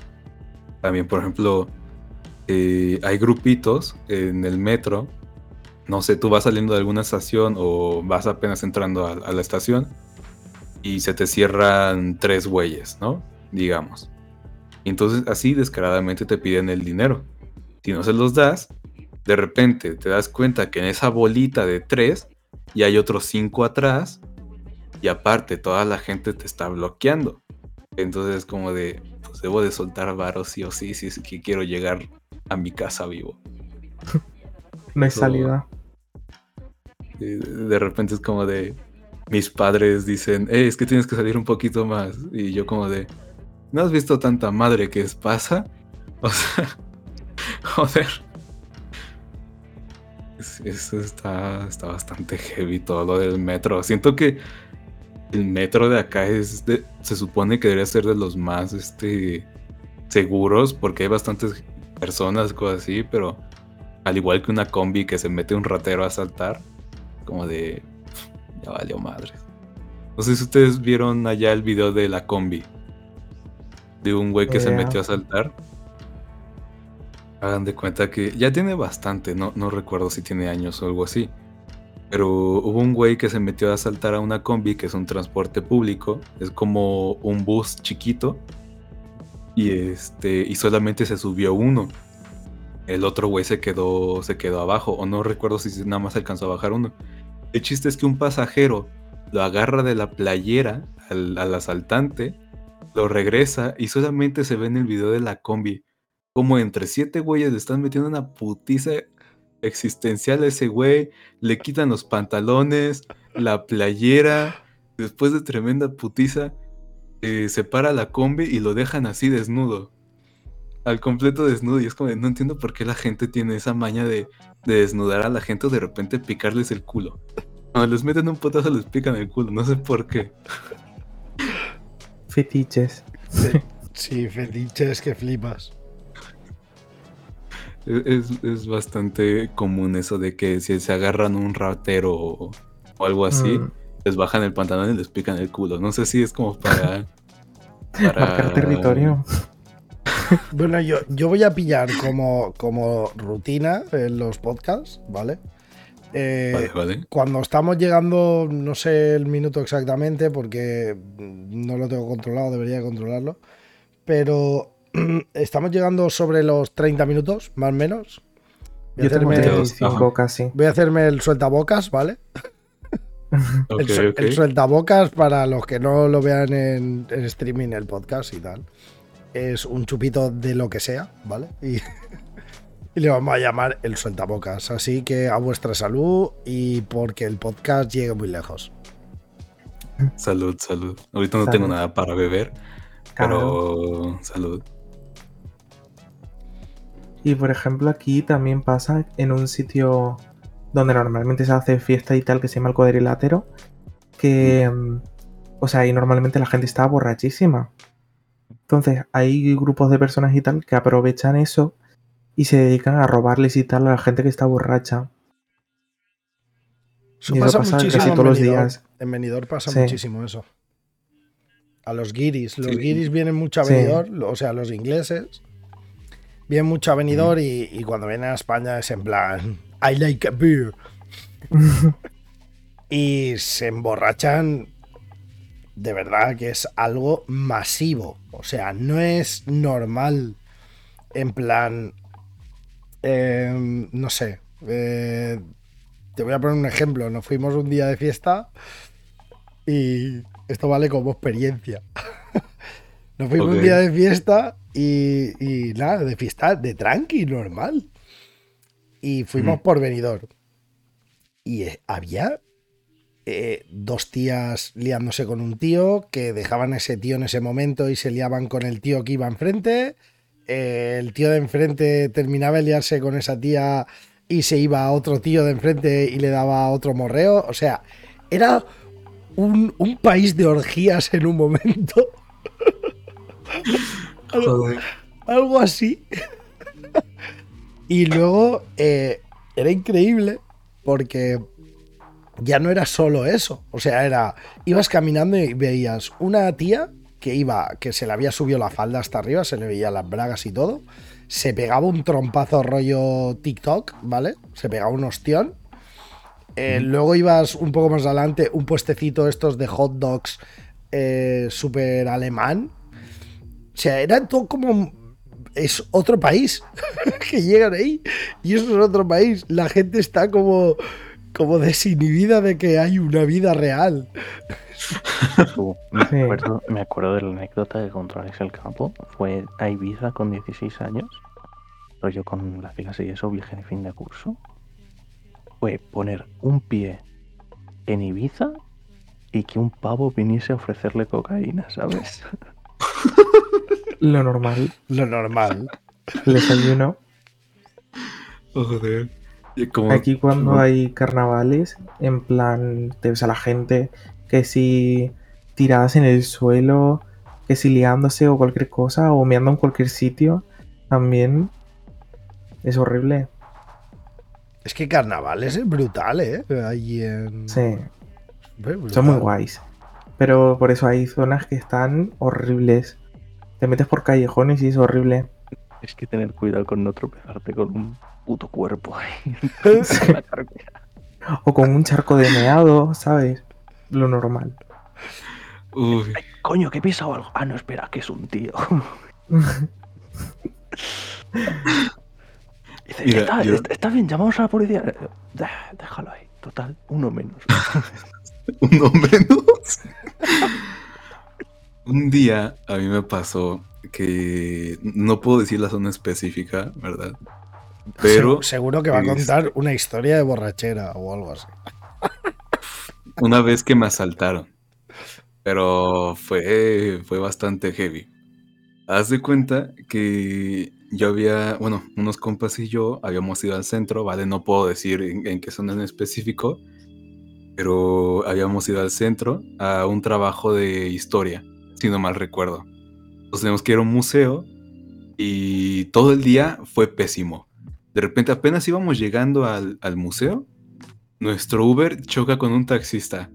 También, por ejemplo, eh, hay grupitos en el metro. No sé, tú vas saliendo de alguna estación o vas apenas entrando a, la estación y se te cierran tres güeyes, ¿no? Digamos. Entonces así descaradamente te piden el dinero. Si no se los das, de repente te das cuenta que en esa bolita de tres y hay otros cinco atrás y aparte toda la gente te está bloqueando. Entonces como de, pues debo de soltar varos sí o sí si es que quiero llegar a mi casa vivo. No hay salida. De repente es como de, mis padres dicen, "Eh, es que tienes que salir un poquito más. Y yo como de, ¿no has visto tanta madre que es pasa? O sea, joder. Es- Eso está, está bastante heavy todo lo del metro. Siento que el metro de acá es de- se supone que debería ser de los más este, seguros porque hay bastantes personas, cosas así, pero al igual que una combi que se mete un ratero a asaltar, como de ya valió madre. No sé si ustedes vieron allá el video de la combi. De un güey que se metió a asaltar. Hagan de cuenta que ya tiene bastante, no, no recuerdo si tiene años o algo así. Pero hubo un güey que se metió a asaltar a una combi, que es un transporte público. Es como un bus chiquito. Y este. Y solamente se subió uno. El otro güey se quedó. se quedó abajo. O no recuerdo si nada más alcanzó a bajar uno. El chiste es que un pasajero lo agarra de la playera al, al asaltante, lo regresa y solamente se ve en el video de la combi como entre siete güeyes le están metiendo una putiza existencial a ese güey, le quitan los pantalones, la playera, después de tremenda putiza, eh, se para la combi y lo dejan así desnudo. Al completo desnudo. Y es como, no entiendo por qué la gente tiene esa maña de, de desnudar a la gente o de repente picarles el culo. Cuando les meten un potazo les pican el culo, no sé por qué. Fetiches. Sí, fetiches que flipas. Es, es- es bastante común eso de que si se agarran un ratero o, o algo así, Mm, les bajan el pantalón y les pican el culo. No sé si es como para... para- Marcar territorio. Bueno, yo, yo voy a pillar como, como rutina en los podcasts, ¿vale? Eh, Vale, vale. Cuando estamos llegando, no sé el minuto exactamente porque no lo tengo controlado, debería controlarlo, pero estamos llegando sobre los 30 minutos, más o menos. Voy a Yo hacerme, Ajá. 35 casi. voy a hacerme el sueltabocas, ¿vale? El, su- ok. el sueltabocas para los que no lo vean en, en streaming, el podcast y tal. Es un chupito de lo que sea, ¿vale? Y, y le vamos a llamar el sueltabocas. Así que a vuestra salud y porque el podcast llegue muy lejos. Salud, salud. Ahorita no Salud. tengo nada para beber, Claro. pero salud. Y por ejemplo, aquí también pasa en un sitio donde normalmente se hace fiesta y tal, que se llama el cuadrilátero, que, mm, o sea, ahí normalmente la gente está borrachísima. Entonces, hay grupos de personas y tal que aprovechan eso y se dedican a robarles y tal a la gente que está borracha. Eso Y eso pasa, pasa muchísimo casi todos los días. En Benidorm pasa Sí. muchísimo eso. A los guiris. Los Sí. guiris vienen mucho a Sí. Benidorm, o sea, los ingleses. Vienen mucho a Benidorm y, y cuando vienen a España es en plan, I like a beer. y se emborrachan de verdad que es algo masivo. O sea, no es normal en plan, eh, no sé, eh, te voy a poner un ejemplo. Nos fuimos un día de fiesta y esto vale como experiencia. Nos fuimos un día de fiesta Y, y nada, de fiesta, de tranqui, normal. Y fuimos Mm. por venidor. Y eh, había eh, dos tías liándose con un tío que dejaban a ese tío en ese momento y se liaban con el tío que iba enfrente. Eh, el tío de enfrente terminaba de liarse con esa tía y se iba a otro tío de enfrente y le daba otro morreo. O sea, era un, un país de orgías en un momento. algo, así. y luego eh, era increíble porque ya no era solo eso. O sea, era. Ibas caminando y veías una tía que iba, que se le había subido la falda hasta arriba, se le veían las bragas y todo. Se pegaba un trompazo rollo TikTok, ¿vale? Se pegaba un ostión. Eh, Luego ibas un poco más adelante, un puestecito estos de hot dogs eh, súper alemán. O sea, era todo como. Es otro país que llegan ahí y eso es otro país. La gente está como, como desinhibida de que hay una vida real. Me, acuerdo, me acuerdo de la anécdota que contó Alex el Campo. Fue a Ibiza con 16 años. Pero yo con la clase y eso, viaje de fin de curso. Fue poner un pie en Ibiza y que un pavo viniese a ofrecerle cocaína, ¿sabes? Lo normal. Lo normal. El desayuno. Joder. Como- Aquí cuando como- hay carnavales, en plan, te ves a la gente que si tiradas en el suelo, que si liándose o cualquier cosa, o meando en cualquier sitio, también es horrible. Es que carnaval es brutal, ¿eh? Allí en. Sí, Brutal. son muy guays. Pero por eso hay zonas que están horribles. Te metes por callejones y es horrible. Es que tener cuidado con no tropezarte con un puto cuerpo carretera. O con un charco de meado, ¿sabes? Lo normal. Uy, Coño, que he pisado algo. Ah, no, espera, que es un tío. Dice, Mira, está, yo- está- está bien, llamamos a la policía. Déjalo ahí, total, uno menos. uno menos. Un día a mí me pasó que no puedo decir la zona específica, ¿verdad? Pero Se- seguro que va a contar una historia de borrachera o algo así. una vez que me asaltaron. Pero fue, fue bastante heavy. Haz de cuenta que yo había, bueno, unos compas y yo habíamos ido al centro, ¿vale? No puedo decir en, en qué zona en específico, pero habíamos ido al centro a un trabajo de historia, si no mal recuerdo. Nos tenemos que ir a un museo y todo el día fue pésimo. De repente apenas íbamos llegando al, al museo, nuestro Uber choca con un taxista.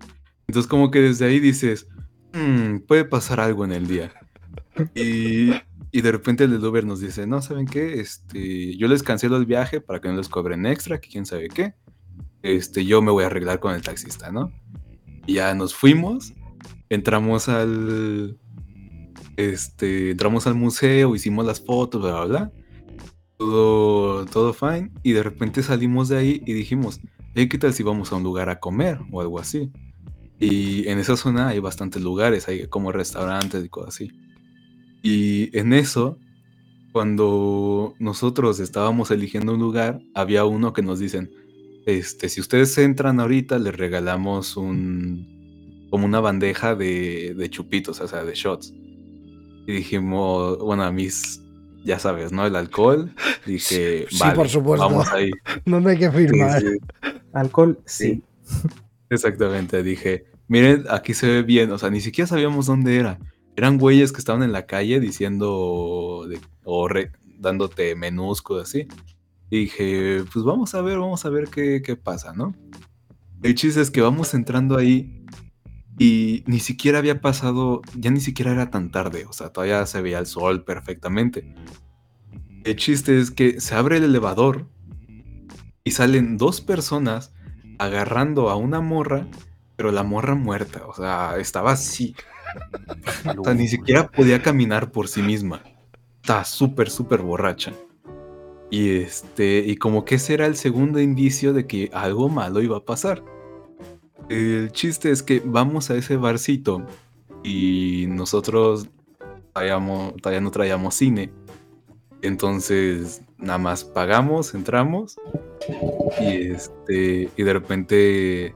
Entonces como que desde ahí dices, "Mm, puede pasar algo en el día. Y, y de repente el del Uber nos dice, no, ¿saben qué? Este, yo les cancelo el viaje para que no les cobren extra, que quién sabe qué. Este, yo me voy a arreglar con el taxista, ¿no? Y ya nos fuimos, entramos al, este, entramos al museo, hicimos las fotos, bla, bla, bla. Todo, todo fine. Y de repente salimos de ahí y dijimos, "Hey, ¿qué tal si vamos a un lugar a comer o algo así? Y en esa zona hay bastantes lugares, hay como restaurantes y cosas así. Y en eso, cuando nosotros estábamos eligiendo un lugar, había uno que nos dicen, este, si ustedes entran ahorita, les regalamos un, como una bandeja de, de chupitos, o sea, de shots. Y dijimos, bueno, a mis, ya sabes, ¿no? El alcohol. Dije, Sí, vale, por supuesto. vamos ahí. No hay que Sí, firmar. sí. Alcohol, sí. Exactamente, dije, miren, aquí se ve bien, o sea, ni siquiera sabíamos dónde era. Eran güeyes que estaban en la calle diciendo de- o re- dándote menús, cosas así. Y dije, pues vamos a ver, vamos a ver qué, qué pasa, ¿no? El chiste es que vamos entrando ahí y ni siquiera había pasado, ya ni siquiera era tan tarde, o sea, todavía se veía el sol perfectamente. El chiste es que se abre el elevador y salen dos personas agarrando a una morra, pero la morra muerta, o sea, estaba así. O sea, ni siquiera podía caminar por sí misma. Estaba súper, súper borracha. Y este, y como que ese era el segundo indicio de que algo malo iba a pasar. El chiste es que vamos a ese barcito y nosotros traíamos, todavía no traíamos cine. Entonces, nada más pagamos, entramos y este y de repente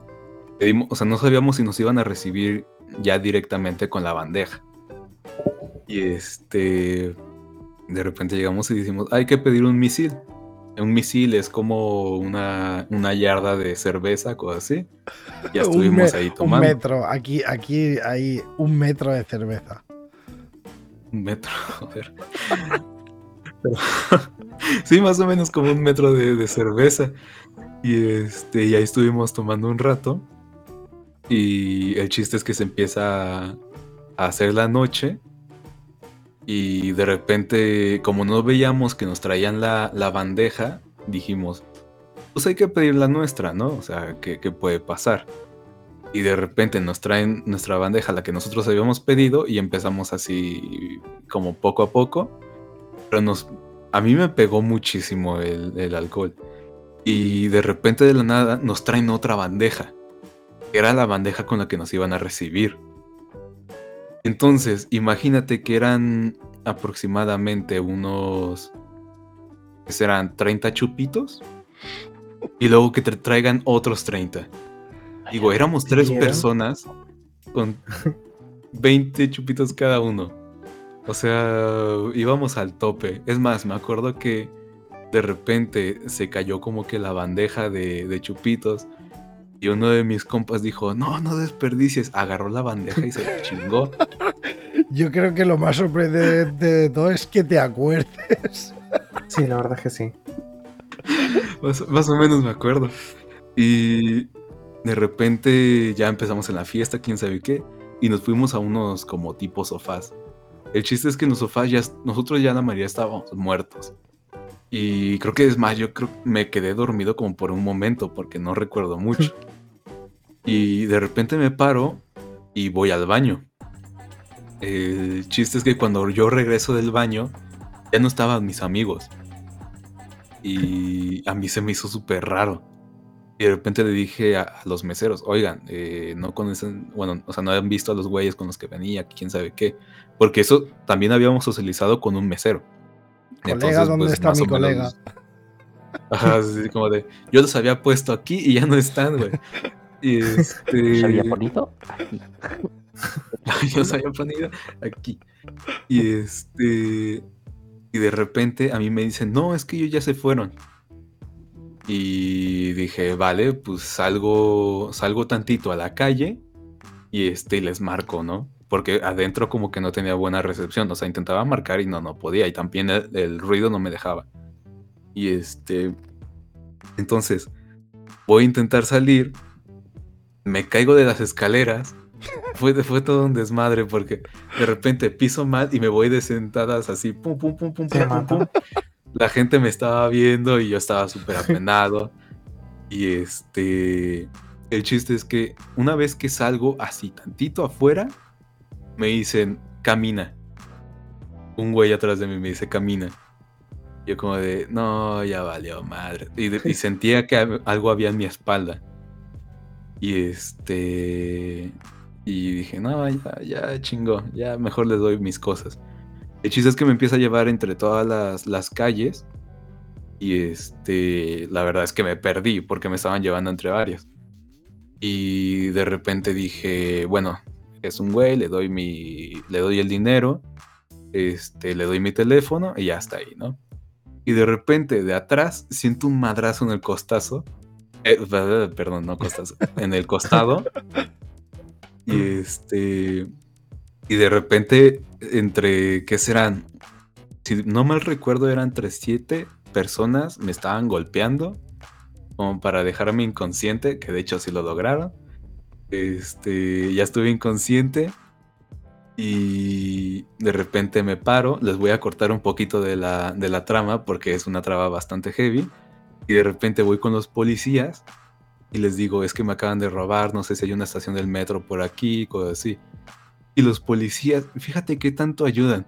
pedimos, o sea, no sabíamos si nos iban a recibir ya directamente con la bandeja. Y este de repente llegamos y decimos, hay que pedir un misil. Un misil es como una, una yarda de cerveza, cosas así. Ya estuvimos ahí tomando. Un metro, aquí, aquí hay un metro de cerveza. Un metro, joder. sí, más o menos como un metro de, cerveza. Y este, y ahí estuvimos tomando un rato. Y el chiste es que se empieza a hacer la noche. Y de repente, como no veíamos que nos traían la, bandeja, dijimos, pues hay que pedir la nuestra, ¿no? O sea, ¿qué, ¿qué, puede pasar? Y de repente nos traen nuestra bandeja, la que nosotros habíamos pedido, y empezamos así como poco a poco. Pero nos, a mí me pegó muchísimo el, el alcohol. Y de repente de la nada nos traen otra bandeja. Era la bandeja con la que nos iban a recibir. Entonces, imagínate que eran aproximadamente unos. que serán 30 chupitos. Y luego que te traigan otros 30. Digo, éramos tres personas con 20 chupitos cada uno. O sea, íbamos al tope. Es más, me acuerdo que de repente se cayó como que la bandeja de, de chupitos y uno de mis compas dijo, no, no desperdicies. Agarró la bandeja y se la chingó. Yo creo que lo más sorprendente de todo es que te acuerdes. Sí, la verdad es que sí. Más, o menos me acuerdo. Y de repente ya empezamos en la fiesta, quién sabe qué. Y nos fuimos a unos como tipo sofás. El chiste es que en los sofás ya, nosotros ya la mayoría estábamos muertos. Y creo que es más, yo creo que me quedé dormido como por un momento porque no recuerdo mucho. Y de repente me paro y voy al baño. El chiste es que cuando yo regreso del baño, ya no estaban mis amigos. Y a mí se me hizo súper raro. Y de repente le dije a, los meseros, oigan, eh, no conocen, bueno, o sea, no han visto a los güeyes con los que venía, quién sabe qué. Porque eso también habíamos socializado con un mesero. Colega, ¿dónde pues, está mi colega? ajá, así como de, yo los había puesto aquí y ya no están, güey. Y este... había ponido aquí. yo los había ponido aquí. Y este... Y de repente a mí me dicen, no, es que ellos ya se fueron. Y dije, vale, pues salgo, salgo tantito a la calle y este, les marco, ¿no? Porque adentro como que no tenía buena recepción, o sea, intentaba marcar y no, no podía, y también el, ruido no me dejaba. Y este, entonces, voy a intentar salir, me caigo de las escaleras, fue, fue todo un desmadre porque de repente piso mal y me voy de sentadas así, pum, pum, pum, pum, pum, pum, La gente me estaba viendo y yo estaba súper apenado. Y este, el chiste es que una vez que salgo así tantito afuera, me dicen, camina. Un güey atrás de mí me dice, camina. Yo como de, no, ya valió madre. Y, sentía que algo había en mi espalda. Y este... Y dije, no, ya, ya chingo, ya mejor les doy mis cosas. El chiste es que me empieza a llevar entre todas las, las calles. Y este, la verdad es que me perdí porque me estaban llevando entre varias. Y de repente dije, bueno, es un güey, le doy mi, le doy el dinero, este, le doy mi teléfono y ya está ahí, ¿no? Y de repente de atrás siento un madrazo en el costazo, eh, perdón, no costazo, en el costado. Y este, y de repente entre, ¿qué serán? Si no mal recuerdo eran entre siete personas, me estaban golpeando como para dejarme inconsciente, que de hecho sí lo lograron. Este, ya estuve inconsciente y de repente me paro. Les voy a cortar un poquito de la, de la trama porque es una trama bastante heavy. Y de repente voy con los policías y les digo, es que me acaban de robar, no sé si hay una estación del metro por aquí, cosas así. Y los policías, fíjate qué tanto ayudan.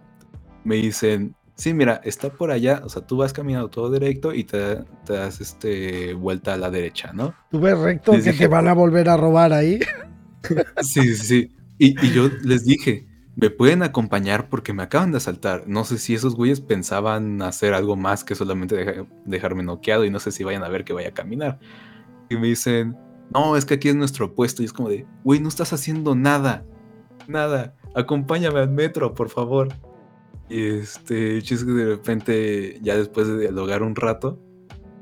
Me dicen, sí, mira, está por allá, o sea, tú vas caminando todo directo y te, das este, vuelta a la derecha, ¿no? Tú ves recto que te van a volver a robar ahí. sí, sí. Y, y yo les dije, me pueden acompañar porque me acaban de asaltar. No sé si esos güeyes pensaban hacer algo más que solamente deja- dejarme noqueado y no sé si vayan a ver que vaya a caminar. Y me dicen, no, es que aquí es nuestro puesto. Y es como de, güey, no estás haciendo nada. Nada. Acompáñame al metro, por favor. Y este, chiste de repente, ya después de dialogar un rato,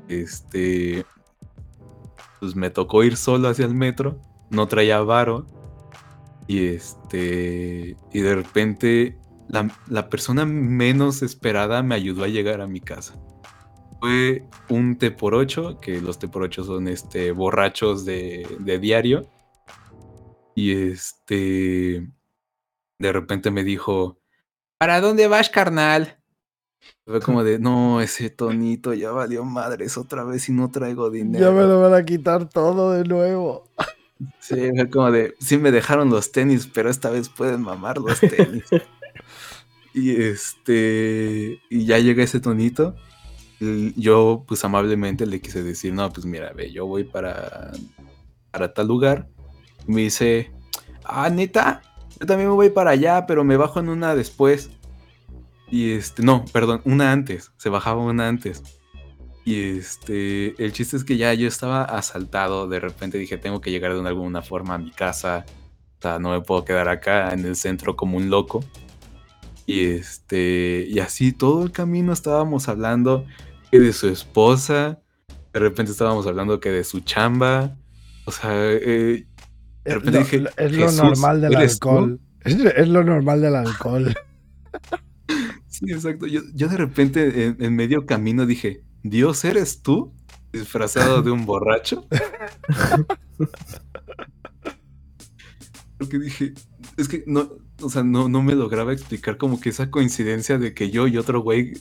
este, pues me tocó ir solo hacia el metro. No traía varo. Y este. Y de repente. La, la persona menos esperada me ayudó a llegar a mi casa. Fue un T por 8, que los T por 8 son este, borrachos de, de diario. Y este. De repente me dijo: ¿Para dónde vas, carnal? Fue como de: No, ese tonito ya valió madres otra vez y no traigo dinero. Ya me lo van a quitar todo de nuevo. Sí, fue como de, sí me dejaron los tenis, pero esta vez pueden mamar los tenis. y este, y ya llega ese tonito. y Yo, pues amablemente le quise decir, no, pues mira, ve, yo voy para, para tal lugar. Y me dice, ah, neta, yo también me voy para allá, pero me bajo en una después. Y este, no, perdón, una antes, se bajaba una antes. Y este, el chiste es que ya yo estaba asaltado, de repente dije, tengo que llegar de una- alguna forma a mi casa, o sea, no me puedo quedar acá en el centro como un loco. Y este, y así todo el camino estábamos hablando que de su esposa, de repente estábamos hablando que de su chamba, o sea, eh, de Es repente lo, dije, lo- es lo "Jesús, normal del ¿eres tú?". alcohol. Es, es lo normal del alcohol. Sí, exacto. Yo, yo de repente en, en medio camino dije, Dios, ¿eres tú? Disfrazado de un borracho. Porque dije, es que no, o sea, no, no me lograba explicar como que esa coincidencia de que yo y otro güey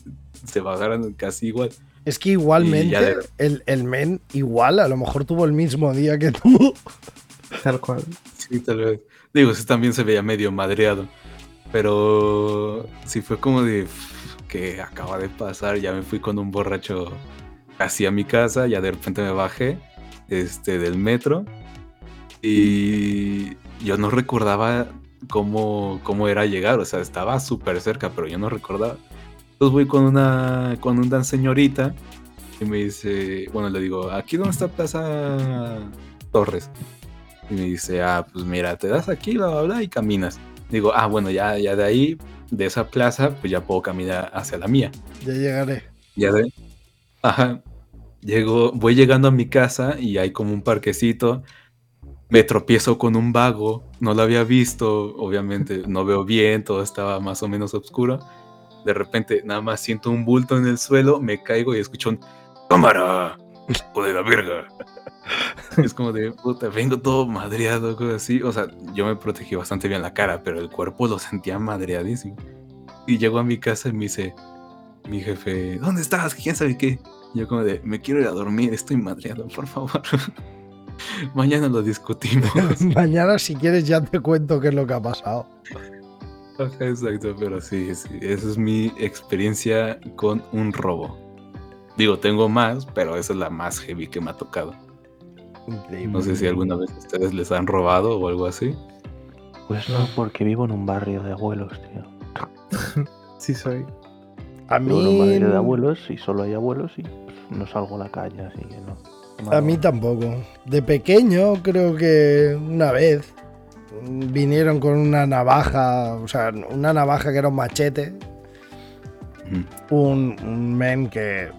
se bajaran casi igual. Es que igualmente de- el, el men igual, a lo mejor tuvo el mismo día que tú. Tal cual. Sí, tal vez. Digo, ese también se veía medio madreado. Pero sí fue como de "Uf, que acaba de pasar. Ya me fui con un borracho casi a mi casa. Ya de repente me bajé este, del metro. Y yo no recordaba cómo, cómo era llegar. O sea, estaba súper cerca, pero yo no recordaba. Entonces voy con una, con una señorita. Y me dice, bueno, le digo, ¿aquí dónde está Plaza Torres? Y me dice, ah, pues mira, te das aquí, bla, bla, bla, y caminas. Digo, ah, bueno, ya, ya de ahí, de esa plaza, pues ya puedo caminar hacia la mía. Ya llegaré. Ya de. Ajá. Llego, voy llegando a mi casa y hay como un parquecito. Me tropiezo con un vago. No lo había visto. Obviamente no veo bien. Todo estaba más o menos oscuro. De repente nada más siento un bulto en el suelo. Me caigo y escucho un ¡Cámara! ¡Hijo de la verga! Es como de puta, vengo todo madreado, cosas así. O sea, yo me protegí bastante bien la cara, pero el cuerpo lo sentía madreadísimo. Y llego a mi casa y me dice, mi jefe, ¿dónde estás? ¿Quién sabe qué? Y yo como de, me quiero ir a dormir, estoy madreado, por favor. Mañana lo discutimos. Mañana, si quieres, ya te cuento qué es lo que ha pasado. Exacto, pero sí, sí, esa es mi experiencia con un robo. Digo, tengo más, pero esa es la más heavy que me ha tocado. Increíble. No sé si alguna vez ustedes les han robado o algo así. Pues no, porque vivo en un barrio de abuelos, tío. Sí soy. A Vivo en un barrio de mí, abuelos y solo hay abuelos y no salgo a la calle, así que no. a mí tampoco. De pequeño, creo que una vez mm, vinieron con una navaja, o sea, una navaja que era un machete, un, un men que,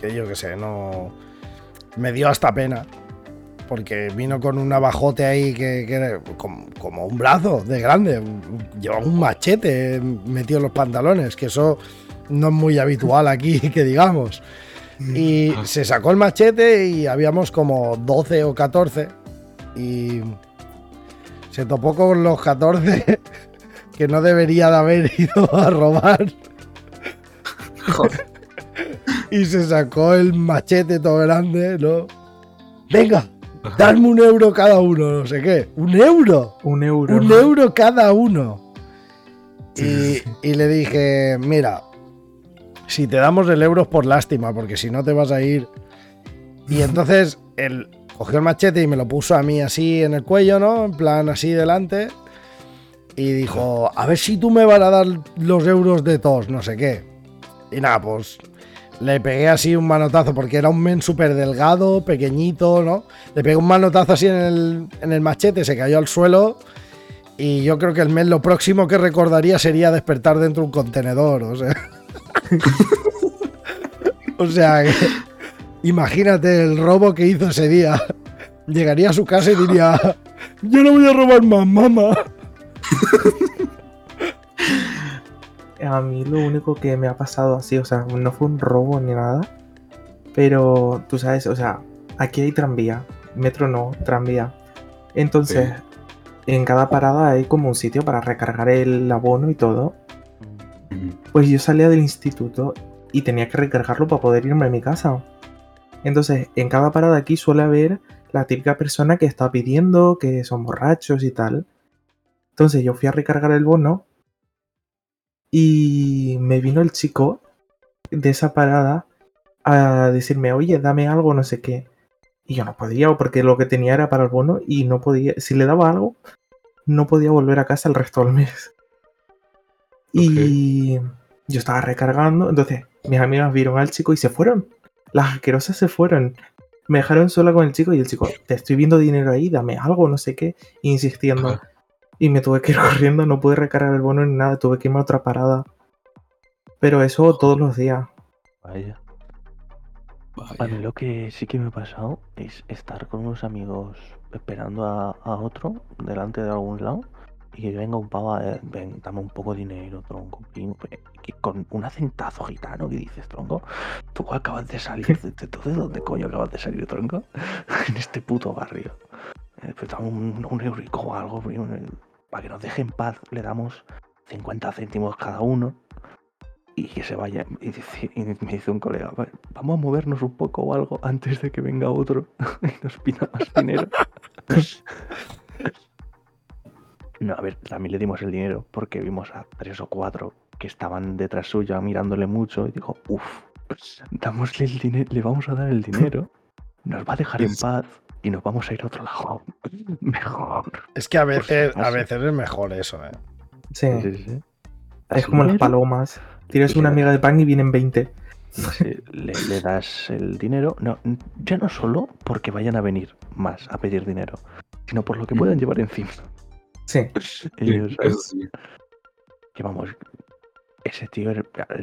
que yo qué sé, no. Me dio hasta pena. Porque vino con un navajote ahí que, que era como, como un brazo de grande. Llevaba un machete metido en los pantalones, que eso no es muy habitual aquí, que digamos. Y Ah. se sacó el machete y habíamos como 12 o 14. Y se topó con los 14 que no debería de haber ido a robar. Joder. Y se sacó el machete todo grande, ¿no? Venga, dadme un euro cada uno, no sé qué. ¿Un euro? Un euro. Un euro cada uno. Sí, Y, le dije, mira, si te damos el euro es por lástima, porque si no te vas a ir. Y entonces él cogió el machete y me lo puso a mí así en el cuello, ¿no? En plan así delante. y dijo, a ver si tú me vas a dar los euros de todos, no sé qué. Y nada, pues le pegué así un manotazo porque era un men súper delgado, pequeñito, ¿no? Le pegué un manotazo así en el, en el machete, se cayó al suelo. Y yo creo que el men lo próximo que recordaría sería despertar dentro de un contenedor, o sea. o sea, que- imagínate el robo que hizo ese día. Llegaría a su casa y diría: Yo no voy a robar más, mamá. A mí lo único que me ha pasado así, o sea, no fue un robo ni nada, pero tú sabes, o sea, aquí hay tranvía, metro no, tranvía. Entonces, en cada parada hay como un sitio para recargar el abono y todo. Pues yo salía del instituto y tenía que recargarlo para poder irme a mi casa. Entonces, en cada parada aquí suele haber la típica persona que está pidiendo, que son borrachos y tal. Entonces yo fui a recargar el bono y me vino el chico de esa parada a decirme, oye, dame algo, no sé qué. Y yo no podía, porque lo que tenía era para el bono y no podía, si le daba algo, no podía volver a casa el resto del mes. Y yo estaba recargando, entonces mis amigas vieron al chico y se fueron. Las asquerosas se fueron. Me dejaron sola con el chico y el chico, te estoy viendo dinero ahí, dame algo, no sé qué, insistiendo. Y me tuve que ir corriendo, no pude recargar el bono ni nada, tuve que irme a otra parada. Pero eso todos los días. Vaya. Vaya. A mí lo que sí que me ha pasado es estar con unos amigos esperando a, a otro delante de algún lado y que venga un pavo, a, eh, ven, dame un poco de dinero, tronco. pim, que con un acentazo gitano que dices, tronco, tú acabas de salir, de, de- ¿tú de dónde coño acabas de salir, tronco? en este puto barrio. Eh, pues dame un, un eurico o algo, prim, eh, para que nos deje en paz, le damos 50 céntimos cada uno y que se vaya. Y, me dice un colega, "Va- vamos a movernos un poco o algo antes de que venga otro y nos pida más dinero. no, a ver, también le dimos el dinero porque vimos a tres o cuatro que estaban detrás suya mirándole mucho y dijo, uff, damosle el dinero, le vamos a dar el dinero, nos va a dejar en paz y nos vamos a ir a otro lado. Mejor. Es que a veces, a veces es mejor eso, ¿eh? Sí, Sí, sí, sí. es como las palomas. Tienes una amiga de pan y vienen 20. Sí, le, le das el dinero, no, ya no solo porque vayan a venir más a pedir dinero, sino por lo que puedan llevar encima. Sí, Ellos, que vamos, ese tío,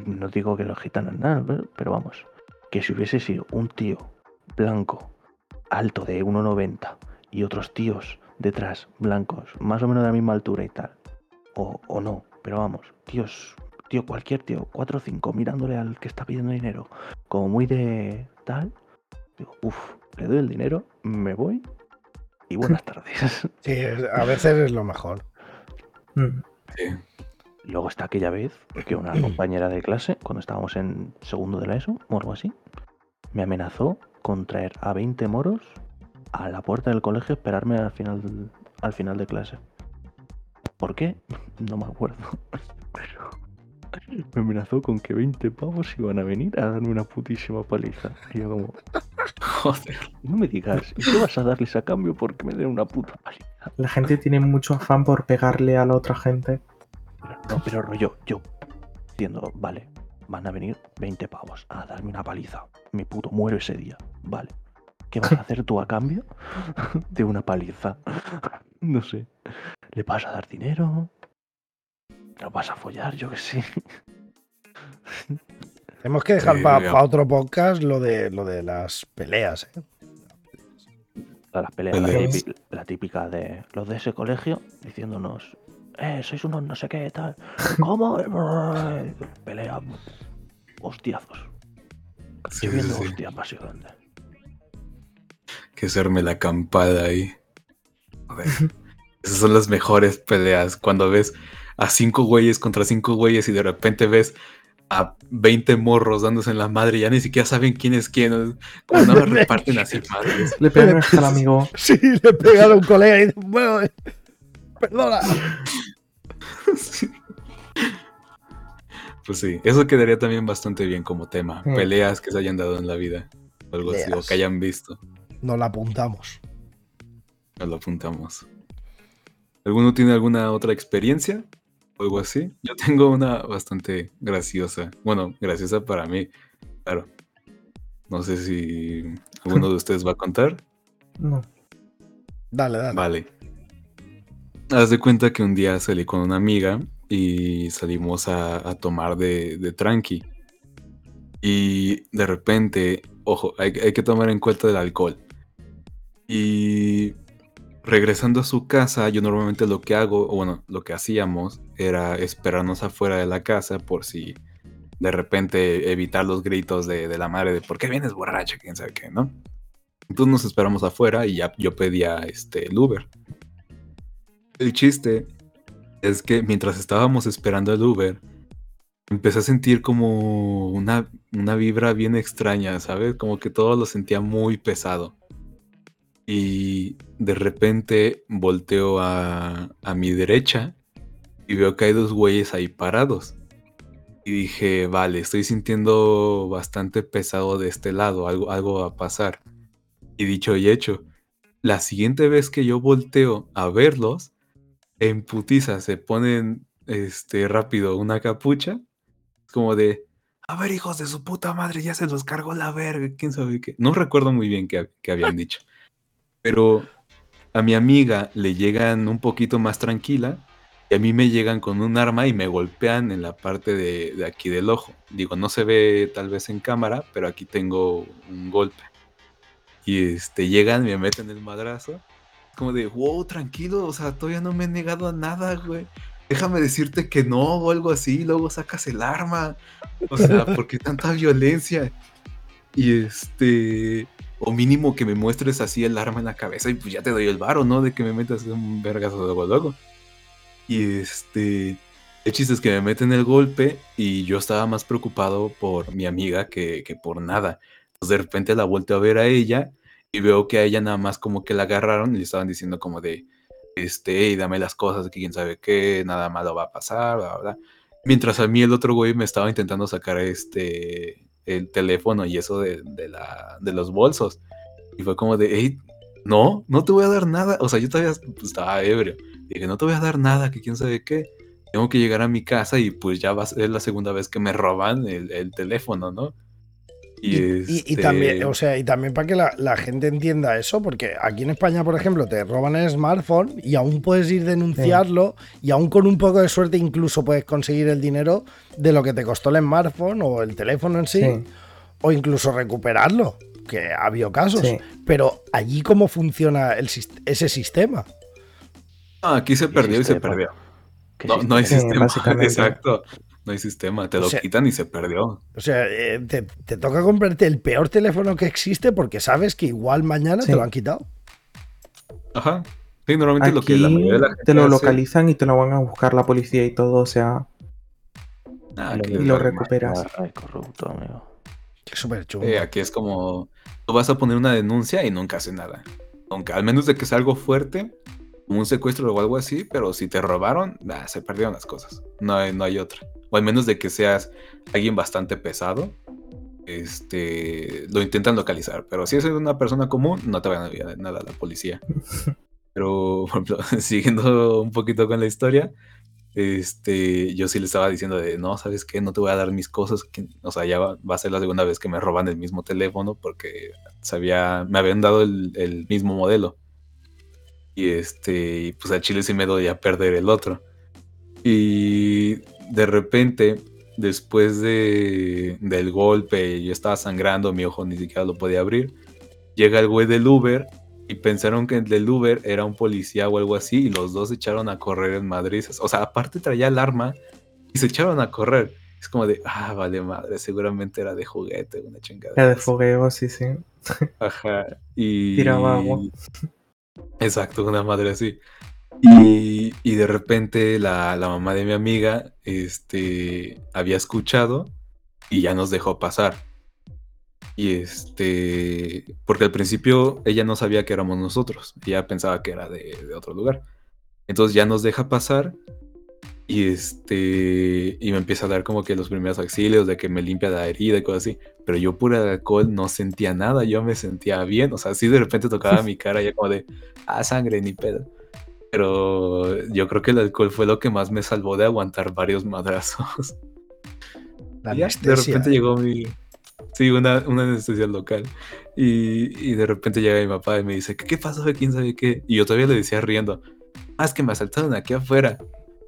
no digo que los gitanos nada, pero- pero vamos, que si hubiese sido un tío blanco, alto de 1,90 y otros tíos detrás, blancos, más o menos de la misma altura y tal, o, o no, pero vamos, tíos, tío, cualquier tío, 4 o 5, mirándole al que está pidiendo dinero, como muy de tal, digo, uff, le doy el dinero, me voy y buenas tardes. Sí, a veces es lo mejor. Mm. Sí. Luego está aquella vez que una compañera de clase, cuando estábamos en segundo de la ESO o algo así, me amenazó con traer a 20 moros a la puerta del colegio esperarme al final, al final de clase. ¿Por qué? No me acuerdo. Pero me amenazó con que 20 pavos iban a venir a darme una putísima paliza. Y yo como, Joder. no me digas, ¿y qué vas a darles a cambio porque me den una puta paliza? La gente tiene mucho afán por pegarle a la otra gente. Pero no, pero rollo, yo diciendo, vale, van a venir 20 pavos a darme una paliza. Me puto muero ese día. Vale. ¿Qué vas a hacer tú a cambio de una paliza? No sé. ¿Le vas a dar dinero? ¿Lo vas a follar? Yo qué sé. Tenemos que dejar Sí, para otro podcast lo de, lo de las peleas, ¿eh? Las peleas, la típica de los de ese colegio diciéndonos, eh, sois unos no sé qué, tal. ¿Cómo? Pelea. Hostiazos. Sí, Lloviendo sí, sí. hostias, básicamente. Que hacerme la acampada ahí. Joder. Esas son las mejores peleas. Cuando ves a cinco güeyes contra cinco güeyes y de repente ves a 20 morros dándose en la madre y ya ni siquiera saben quién es quién. Cuando nada más reparten así madres. Le hasta al amigo. Sí, le pegaron a un colega y bueno, eh, perdona. Sí. Pues sí, eso quedaría también bastante bien como tema. Mm. Peleas que se hayan dado en la vida. o Algo así, o que hayan visto. Nos la apuntamos. Nos lo apuntamos. ¿Alguno tiene alguna otra experiencia? O algo así. Yo tengo una bastante graciosa. Bueno, graciosa para mí, claro. No sé si alguno de ustedes va a contar. No. Dale, dale. Vale. Haz de cuenta que un día salí con una amiga y salimos a, tomar de, de tranqui. Y de repente, ojo, hay, que tomar en cuenta el alcohol. Y regresando a su casa, yo normalmente lo que hago, o bueno, lo que hacíamos era esperarnos afuera de la casa por si de repente evitar los gritos de, la madre de ¿por qué vienes borracha? quién sabe qué, ¿no? Entonces nos esperamos afuera y yo pedía este, el Uber. El chiste es que mientras estábamos esperando el Uber, empecé a sentir como una, una vibra bien extraña, ¿sabes? Como que todo lo sentía muy pesado. Y de repente volteo a, a mi derecha y veo que hay dos güeyes ahí parados. Y dije, vale, estoy sintiendo bastante pesado de este lado, algo, algo va a pasar. Y dicho y hecho, la siguiente vez que yo volteo a verlos, en putiza se ponen este, rápido una capucha, como de, a ver, hijos de su puta madre, ya se los cargó la verga, quién sabe qué. No recuerdo muy bien qué, qué habían dicho. Pero a mi amiga le llegan un poquito más tranquila y a mí me llegan con un arma y me golpean en la parte de, de aquí del ojo. Digo, no se ve tal vez en cámara, pero aquí tengo un golpe. Y este, llegan, me meten el madrazo. Como de, wow, tranquilo, o sea, todavía no me he negado a nada, güey. Déjame decirte que no, o algo así, luego sacas el arma. O sea, ¿por qué tanta violencia? Y este, o mínimo que me muestres así el arma en la cabeza y pues ya te doy el varo, ¿no? De que me metas un vergazo luego, luego. Y este, el chiste es que me meten el golpe y yo estaba más preocupado por mi amiga que, que por nada. Entonces de repente la volteo a ver a ella y veo que a ella nada más como que la agarraron y le estaban diciendo como de, este, "Ey, dame las cosas, que quién sabe qué, nada malo va a pasar, bla, bla, bla". Mientras a mí el otro güey me estaba intentando sacar este, el teléfono y eso de, de la, de los bolsos. Y fue como de, hey, no, no te voy a dar nada. O sea, yo todavía pues, estaba ebrio. Dije, no te voy a dar nada, que quién sabe qué. Tengo que llegar a mi casa y pues ya va a ser la segunda vez que me roban el, el teléfono, ¿no? Y, y- y este, también, o sea, y también para que la, la gente entienda eso, porque aquí en España, por ejemplo, te roban el smartphone y aún puedes ir denunciarlo y aún con un poco de suerte incluso puedes conseguir el dinero de lo que te costó el smartphone o el teléfono en sí, Sí. o incluso recuperarlo, que ha habido casos. Sí. Pero allí cómo funciona el, ese sistema. no, aquí se perdió y se perdió. ¿Qué No, no hay sistema? Sí, sistema. básicamente. Exacto. No hay sistema. Te O lo sea- quitan y se perdió. O sea, eh, te, te toca comprarte el peor teléfono que existe porque sabes que igual mañana Sí. te lo han quitado. Ajá. Sí, normalmente lo que la mayoría de la gente te lo hace- localizan y te lo van a buscar la policía y todo, o sea, Ah, y lo recuperas. Ay, corrupto, amigo. Es súper chulo. Eh, aquí es como, tú vas a poner una denuncia y nunca hace nada. Nunca, al menos de que sea algo fuerte, como un secuestro o algo así, pero si te robaron, nah, se perdieron las cosas. No hay, no hay otra. O al menos de que seas alguien bastante pesado, este, lo intentan localizar. Pero si es una persona común, no te van a enviar nada a la policía. Pero, por ejemplo, siguiendo un poquito con la historia, este, yo sí le estaba diciendo de, no, ¿sabes qué? No te voy a dar mis cosas. que- o sea, ya va, va a ser la segunda vez que me roban el mismo teléfono porque sabía, me habían dado el, el mismo modelo. Y este, pues a Chile sí me doy a perder el otro. Y de repente, después de, del golpe, yo estaba sangrando, mi ojo ni siquiera lo podía abrir. Llega el güey del Uber y pensaron que el del Uber era un policía o algo así y los dos se echaron a correr en Madrid. O sea, aparte traía el arma y se echaron a correr. Es como de, ah, vale madre, seguramente era de juguete, una chingada. era de fogueo, sí, sí. Ajá. Y. Tiraba agua. Exacto, una madre así. Y, de repente la, mamá de mi amiga este, había escuchado y ya nos dejó pasar. Y este, porque al principio ella no sabía que éramos nosotros, ella pensaba que era de, otro lugar. Entonces ya nos deja pasar y este, y me empieza a dar como que los primeros auxilios de que me limpia la herida y cosas así. Pero yo pura alcohol no sentía nada, yo me sentía bien. O sea, así de repente tocaba mi cara ya como de, ah, sangre, ni pedo. Pero yo creo que el alcohol fue lo que más me salvó de aguantar varios madrazos. La de repente llegó mi. Sí, una, una anestesia local. Y, y de repente llega mi papá y me dice, ¿qué, qué pasó? ¿Quién sabe qué? Y yo todavía le decía riendo, ah, es que me asaltaron aquí afuera.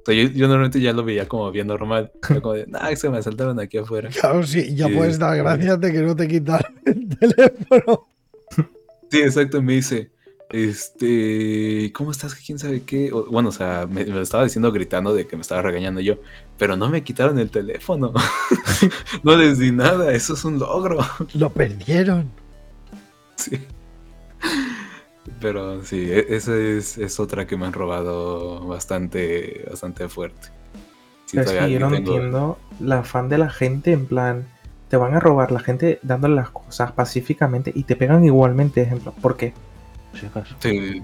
Yo, yo normalmente ya lo veía como bien normal. Como de, nah, es que me asaltaron aquí afuera. Claro, sí, ya puedes dar gracias de que no te quitaron el teléfono. Sí, exacto. y Me dice, este, ¿cómo estás? ¿Quién sabe qué? O- bueno, o sea, me, me lo estaba diciendo gritando de que me estaba regañando yo, pero no me quitaron el teléfono. no les di nada, eso es un logro. Lo perdieron. Sí. Pero sí, e- esa es, es otra que me han robado bastante, bastante fuerte. Sí, es que yo no tengo- entiendo la afán de la gente, en plan, te van a robar la gente dándole las cosas pacíficamente y te pegan igualmente, ejemplo. ¿Por qué? Por si acaso. Sí,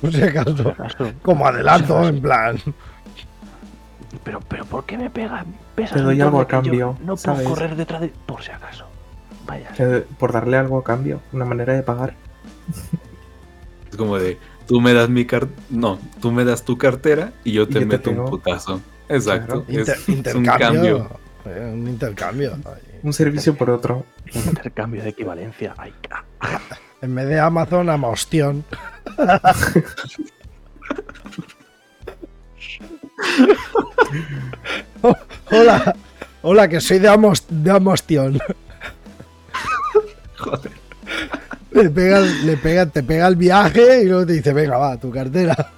Por si Por si acaso. Como adelanto, en plan. Pero, pero ¿por qué me pegas? Pesas Te doy un algo a cambio, No puedo ¿sabes? correr detrás de. Por si acaso. Vaya. Por darle algo a cambio, una manera de pagar. es como de, tú me das mi car no, tú me das tu cartera y yo Y te meto un putazo. Exacto. Claro. es- Inter- es un intercambio. cambio. Eh, Un intercambio. Ay. Un servicio por otro. Intercambio de equivalencia. Ay. En vez de Amazon, Amostión. Oh, hola, hola, que soy de, Amos, de Amostión. Joder. Le pegas, le pega, te pega el viaje y luego te dice, venga, va, tu cartera.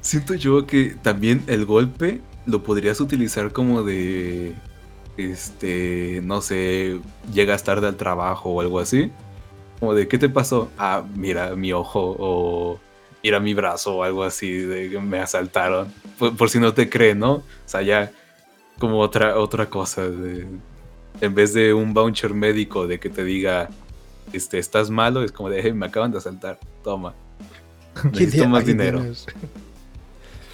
Siento yo que también el golpe lo podrías utilizar como de, este, no sé, llegas tarde al trabajo o algo así. Como de, ¿qué te pasó? Ah, mira mi ojo o mira mi brazo o algo así, de que me asaltaron. Por, por si no te creen, ¿no? O sea, ya como otra, otra cosa. de- en vez de un voucher médico de que te diga, este, estás malo, es como de, "Hey, me acaban de asaltar, toma. Necesito más dinero. tienes.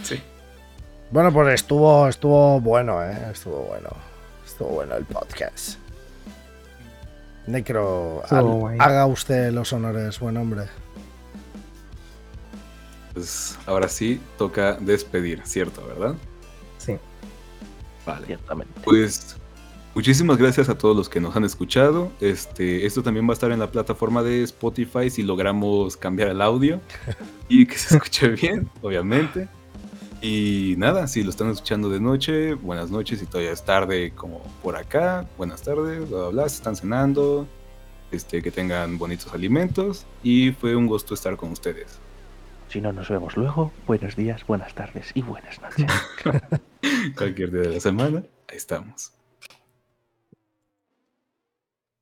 Sí. Bueno, pues estuvo, estuvo bueno, ¿eh? Estuvo bueno. Estuvo bueno el podcast. Necro, ha- haga usted los honores, buen hombre. Pues ahora sí toca despedir, ¿cierto? ¿Verdad? Sí. Vale. Ciertamente. Pues muchísimas gracias a todos los que nos han escuchado. Este, esto también va a estar en la plataforma de Spotify si logramos cambiar el audio y que se escuche bien, obviamente. Y nada, si lo están escuchando de noche, buenas noches. Si todavía es tarde como por acá, buenas tardes, bla, bla, bla. Si están cenando, este, que tengan bonitos alimentos. Y fue un gusto estar con ustedes. Si no nos vemos luego, buenos días, buenas tardes y buenas noches. Cualquier día de la semana, ahí estamos.